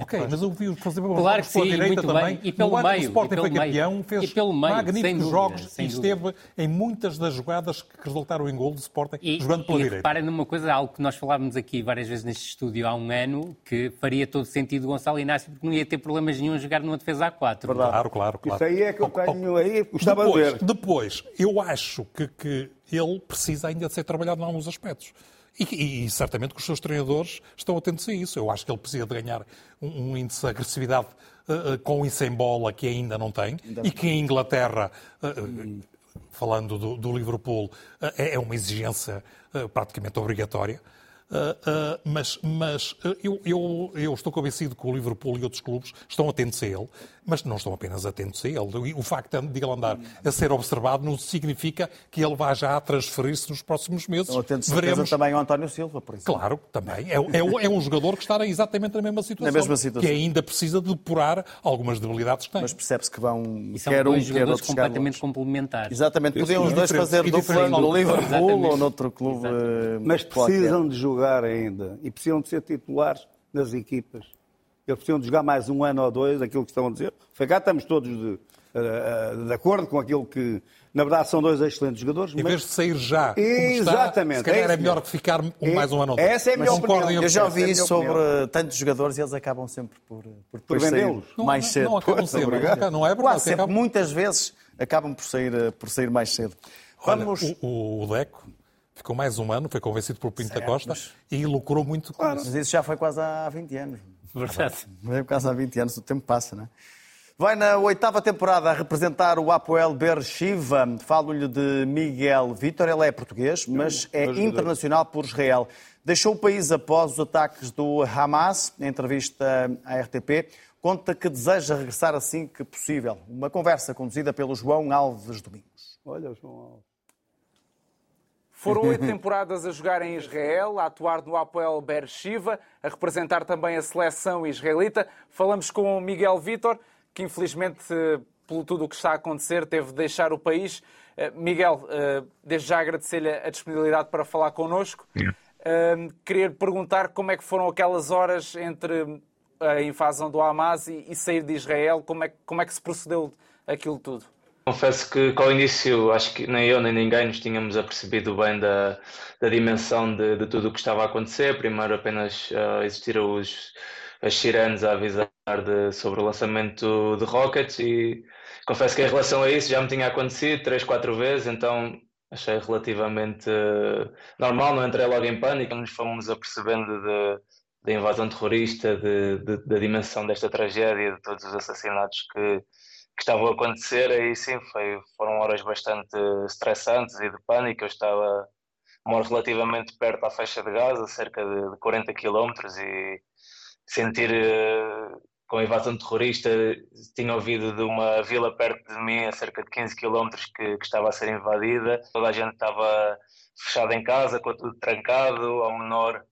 Ok, mas eu vi fazer claro que sim, direita muito também. Bem. E pelo no meio. O Sporting foi campeão, fez e pelo meio, magníficos dúvida, jogos e esteve em muitas das jogadas que resultaram em gol do Sporting, e, jogando pela e direita. Reparem numa coisa, algo que nós falávamos aqui várias vezes neste estúdio há um ano, que faria todo sentido o Gonçalo Inácio, porque não ia ter problemas nenhum a jogar numa defesa A4. Verdade. Claro, claro, claro. Isso aí é que eu tenho aí, gostava depois, de ver. Depois, eu acho que, que ele precisa ainda de ser trabalhado em alguns aspectos. E, e, e, certamente que os seus treinadores estão atentos a isso. Eu acho que ele precisa de ganhar um, um índice de agressividade uh, uh, com e sem bola que ainda não tem ainda e que em Inglaterra, uh, falando do, do Liverpool, é, é, uma exigência praticamente obrigatória. Uh, uh, mas, mas uh, eu, eu, eu, estou convencido que o Liverpool e outros clubes estão atentos a ele, mas não estão apenas atentos a ele. O facto de ele andar a ser observado não significa que ele vá já transferir-se nos próximos meses. Estão atentos Veremos... também ao António Silva, por exemplo. Claro, também. É, é, é, um jogador que está exatamente na mesma situação. Na mesma situação. Que ainda precisa de depurar algumas debilidades que tem. Mas percebe-se que vão... E são quer dois um, jogadores quer completamente complementares. Exatamente. Podiam os dois fazer dupla no Liverpool ou noutro clube. Mas precisam de jogar jogar ainda e precisam de ser titulares nas equipas. Eles precisam de jogar mais um ano ou dois, aquilo que estão a dizer. Foi cá, estamos todos de, uh, de acordo com aquilo que, na verdade, são dois excelentes jogadores. Em mas... vez de sair já, Exatamente. Está, se calhar é, é melhor que ficar um, mais um ano ou dois. Essa é a minha opinião. Eu já ouvi isso sobre opinião. tantos jogadores e eles acabam sempre por, por, por vendê-los. Mais cedo. Não, não acabam sempre. Não é verdade. Quase sempre, acabam... muitas vezes, acabam por sair, por sair mais cedo. Vamos... Olha, o, o Deco ficou mais um ano, foi convencido pelo Pinto certo, da Costa mas... e lucrou muito claro. Mas isso já foi quase há 20 anos. Verdade. Foi quase há 20 anos, o tempo passa, não é? Vai na oitava temporada a representar o Apoel Beersheba. Falo-lhe de Miguel Vitor. Ele é português, mas é internacional por Israel. Deixou o país após os ataques do Hamas. Em entrevista à RTP, conta que deseja regressar assim que possível. Uma conversa conduzida pelo João Alves Domingos. Olha, João Alves. Foram oito temporadas a jogar em Israel, a atuar no Apoel Beersheba, a representar também a seleção israelita. Falamos com Miguel Vitor, que infelizmente, pelo tudo o que está a acontecer, teve de deixar o país. Eh, Miguel, eh, desde já agradecer-lhe a disponibilidade para falar connosco. Eh, queria perguntar como é que foram aquelas horas entre a invasão do Hamas e sair de Israel, como é, como é que se procedeu aquilo tudo? Confesso que, ao início acho que nem eu nem ninguém nos tínhamos apercebido bem da, da dimensão de, de tudo o que estava a acontecer. Primeiro apenas uh, existiram os, as sirenes a avisar de, sobre o lançamento de rockets e confesso que em relação a isso já me tinha acontecido três, quatro vezes, então achei relativamente uh, normal, não entrei logo em pânico, nos fomos apercebendo da invasão terrorista, de, de, da dimensão desta tragédia, de todos os assassinatos que que estavam a acontecer, aí sim foi, foram horas bastante estressantes e de pânico. Eu estava, moro relativamente perto à faixa de Gaza, cerca de, 40 quilómetros, e sentir uh, com a invasão terrorista, tinha ouvido de uma vila perto de mim, a cerca de 15 quilómetros, que, que estava a ser invadida. Toda a gente estava fechada em casa, com tudo trancado, ao menor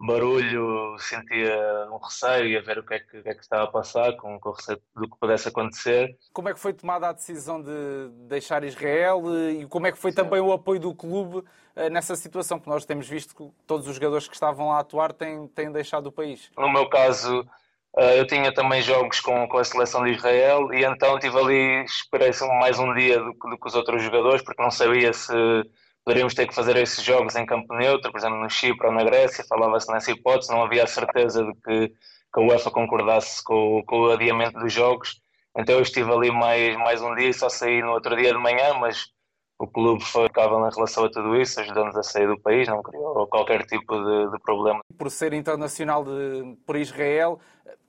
barulho, sentia um receio e a ver o que é que, que, é que estava a passar, com, com o receio do que pudesse acontecer. Como é que foi tomada a decisão de deixar Israel e como é que foi Sim. também o apoio do clube eh, nessa situação? Porque nós temos visto que todos os jogadores que estavam lá a atuar têm, têm deixado o país. No meu caso, eh, eu tinha também jogos com, com a seleção de Israel e então tive ali, esperei mais um dia do, do que os outros jogadores, porque não sabia se poderíamos ter que fazer esses jogos em campo neutro, por exemplo, no Chipre ou na Grécia, falava-se nessa hipótese, não havia a certeza de que, que a UEFA concordasse com, com, o adiamento dos jogos. Então eu estive ali mais, mais um dia só saí no outro dia de manhã, mas o clube foi ficava em relação a tudo isso, ajudando-nos a sair do país, não criou qualquer tipo de, de problema. Por ser internacional de, por Israel,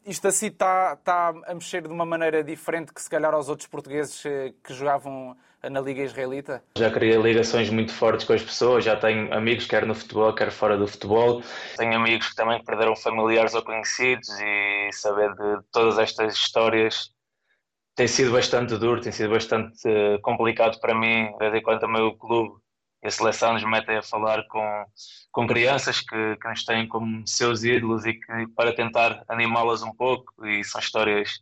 isto assim está, está a mexer de uma maneira diferente que se calhar aos outros portugueses eh, que jogavam na Liga Israelita? Já criei ligações muito fortes com as pessoas, já tenho amigos, quer no futebol, quer fora do futebol. Tenho amigos que também perderam familiares ou conhecidos e saber de todas estas histórias tem sido bastante duro, tem sido bastante eh, complicado para mim, de vez em quando também o clube e a seleção nos metem a falar com, com crianças que, que nos têm como seus ídolos e que para tentar animá-las um pouco e são histórias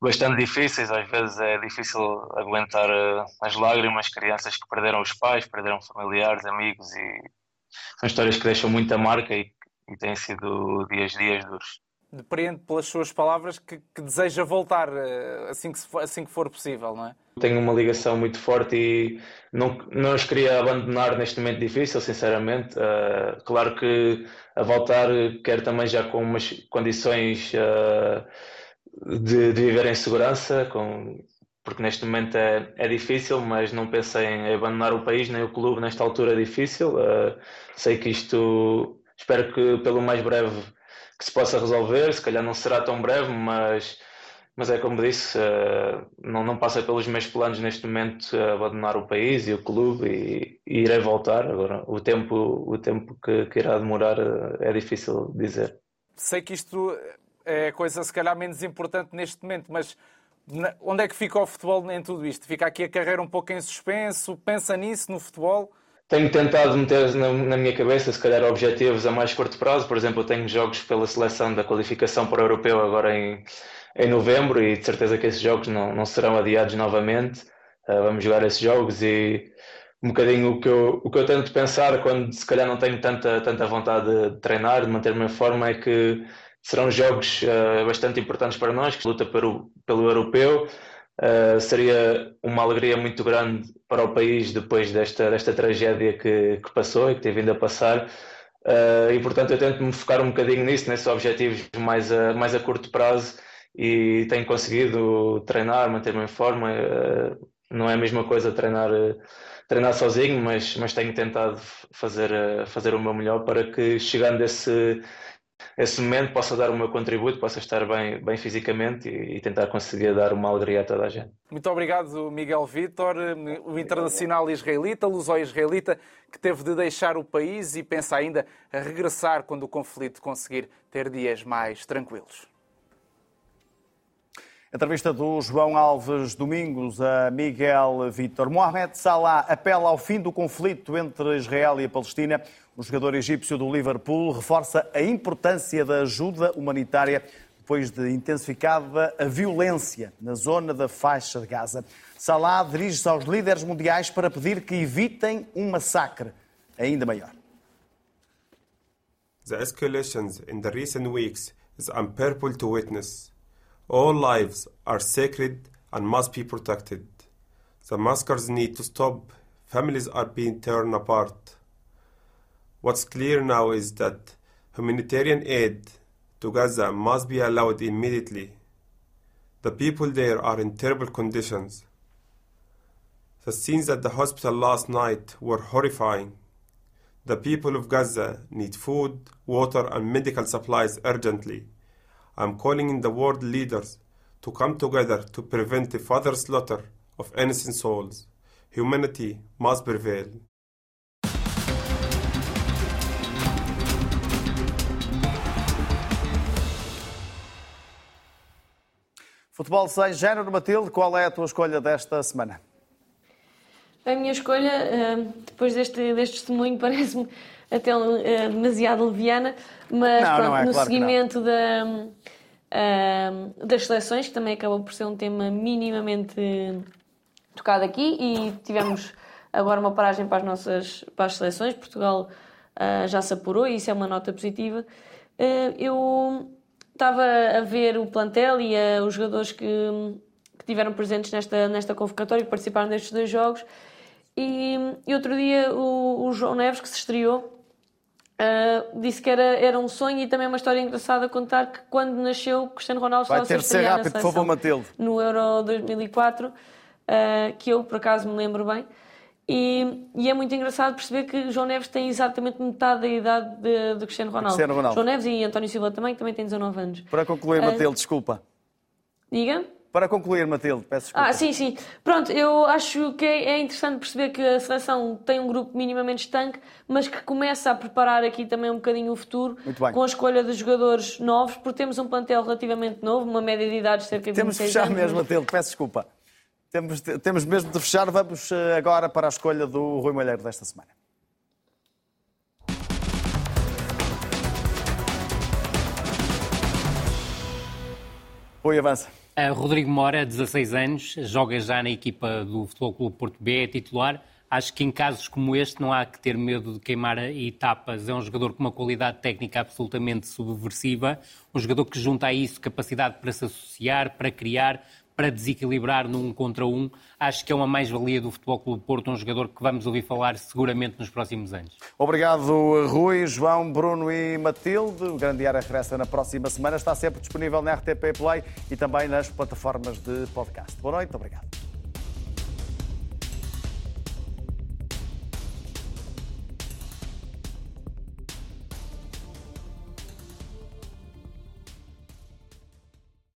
bastante difíceis, às vezes é difícil aguentar uh, as lágrimas, crianças que perderam os pais, perderam familiares, amigos e são histórias que deixam muita marca e, e têm sido dias dias duros. Depreendo pelas suas palavras que, que deseja voltar eh, assim que, for, assim que for possível, não é? Tenho uma ligação muito forte e não, não os queria abandonar neste momento difícil, sinceramente. Uh, claro que a voltar quero também já com umas condições uh, de, de, viver em segurança, com, porque neste momento é, é difícil, mas não pensei em abandonar o país nem o clube nesta altura difícil. Uh, sei que isto, espero que pelo mais breve que se possa resolver, se calhar não será tão breve, mas, mas é como disse, uh, não, não passa pelos meus planos neste momento abandonar o país e o clube e, e irei voltar. Agora, o tempo, o tempo que, que irá demorar uh, é difícil dizer. Sei que isto é coisa se calhar menos importante neste momento, mas onde é que fica o futebol em tudo isto? Fica aqui a carreira um pouco em suspenso? Pensa nisso no futebol? Tenho tentado meter na, na, minha cabeça, se calhar, objetivos a mais curto prazo. Por exemplo, eu tenho jogos pela seleção da qualificação para o europeu agora em, em novembro e de certeza que esses jogos não, não serão adiados novamente. Uh, vamos jogar esses jogos e um bocadinho o que, eu, o que eu tento pensar quando se calhar não tenho tanta, tanta vontade de treinar, de manter-me em forma, é que serão jogos uh, bastante importantes para nós, que luta pelo, pelo europeu. Uh, seria uma alegria muito grande para o país depois desta, desta tragédia que, que passou e que tem vindo a passar. Uh, e portanto eu tento me focar um bocadinho nisso, nesses objetivos mais a, mais a curto prazo e tenho conseguido treinar, manter-me em forma. Uh, não é a mesma coisa treinar, treinar sozinho, mas, mas tenho tentado fazer, fazer o meu melhor para que chegando esse esse momento possa dar o meu contributo, possa estar bem, bem fisicamente e, e, tentar conseguir dar uma alegria a toda a gente. Muito obrigado, Miguel Vítor, o internacional israelita, luso-israelita, que teve de deixar o país e pensa ainda a regressar quando o conflito conseguir ter dias mais tranquilos. Entrevista do João Alves Domingos a Miguel Vítor. Mohamed Salah apela ao fim do conflito entre Israel e a Palestina. O jogador egípcio do Liverpool reforça a importância da ajuda humanitária depois de intensificada a violência na zona da faixa de Gaza. Salah dirige-se aos líderes mundiais para pedir que evitem um massacre ainda maior. The escalations in the recent weeks is unbearable to witness. All lives are sacred and must be protected. The massacres need to stop. Families are being torn apart. What's clear now is that humanitarian aid to Gaza must be allowed immediately. The people there are in terrible conditions. The scenes at the hospital last night were horrifying. The people of Gaza need food, water, and medical supplies urgently. I'm calling in the world leaders to come together to prevent the further slaughter of innocent souls. Humanity must prevail. Futebol 6, género Matilde, qual é a tua escolha desta semana? A minha escolha, eh, depois deste, deste testemunho, parece-me até eh, demasiado leviana, mas não, pronto, não é, no claro seguimento da, uh, das seleções, que também acabou por ser um tema minimamente tocado aqui, e tivemos agora uma paragem para as nossas para as seleções. Portugal uh, já se apurou e isso é uma nota positiva. Uh, eu estava a ver o plantel e uh, os jogadores que, que tiveram presentes nesta, nesta convocatória, que participaram destes dois jogos. E, e outro dia o, o, João Neves, que se estreou, uh, disse que era, era um sonho e também uma história engraçada a contar que quando nasceu Cristiano Ronaldo Vai estava ter a ser rápido, por favor, Matilde. No Euro 2004, uh, que eu por acaso me lembro bem. E, e, é muito engraçado perceber que João Neves tem exatamente metade da idade de, de Cristiano, Ronaldo. Cristiano Ronaldo. João Neves e António Silva também, também têm 19 anos. Para concluir, Matilde, uh, desculpa. Diga? Para concluir, Matilde, peço desculpa. Ah, sim, sim. Pronto, eu acho que é interessante perceber que a seleção tem um grupo minimamente estanque, mas que começa a preparar aqui também um bocadinho o futuro com a escolha de jogadores novos, porque temos um plantel relativamente novo, uma média de idade de cerca de Temos de fechar anos. mesmo, Matilde, peço desculpa. Temos, temos mesmo de fechar. Vamos eh, agora para a escolha do Rui Malheiro desta semana. Rui, avança. Rodrigo Mora, 16 anos, joga já na equipa do Futebol Clube Porto B, é titular, Acho que em casos como este não há que ter medo de queimar etapas. É um jogador com uma qualidade técnica absolutamente subversiva, um jogador que junta a isso capacidade para se associar, para criar, para desequilibrar num contra um. Acho que é uma mais-valia do Futebol Clube Porto, um jogador que vamos ouvir falar seguramente nos próximos anos. Obrigado, Rui, João, Bruno e Matilde. O Grande Área regressa na próxima semana. Está sempre disponível na RTP Play e também nas plataformas de podcast. Boa noite, obrigado.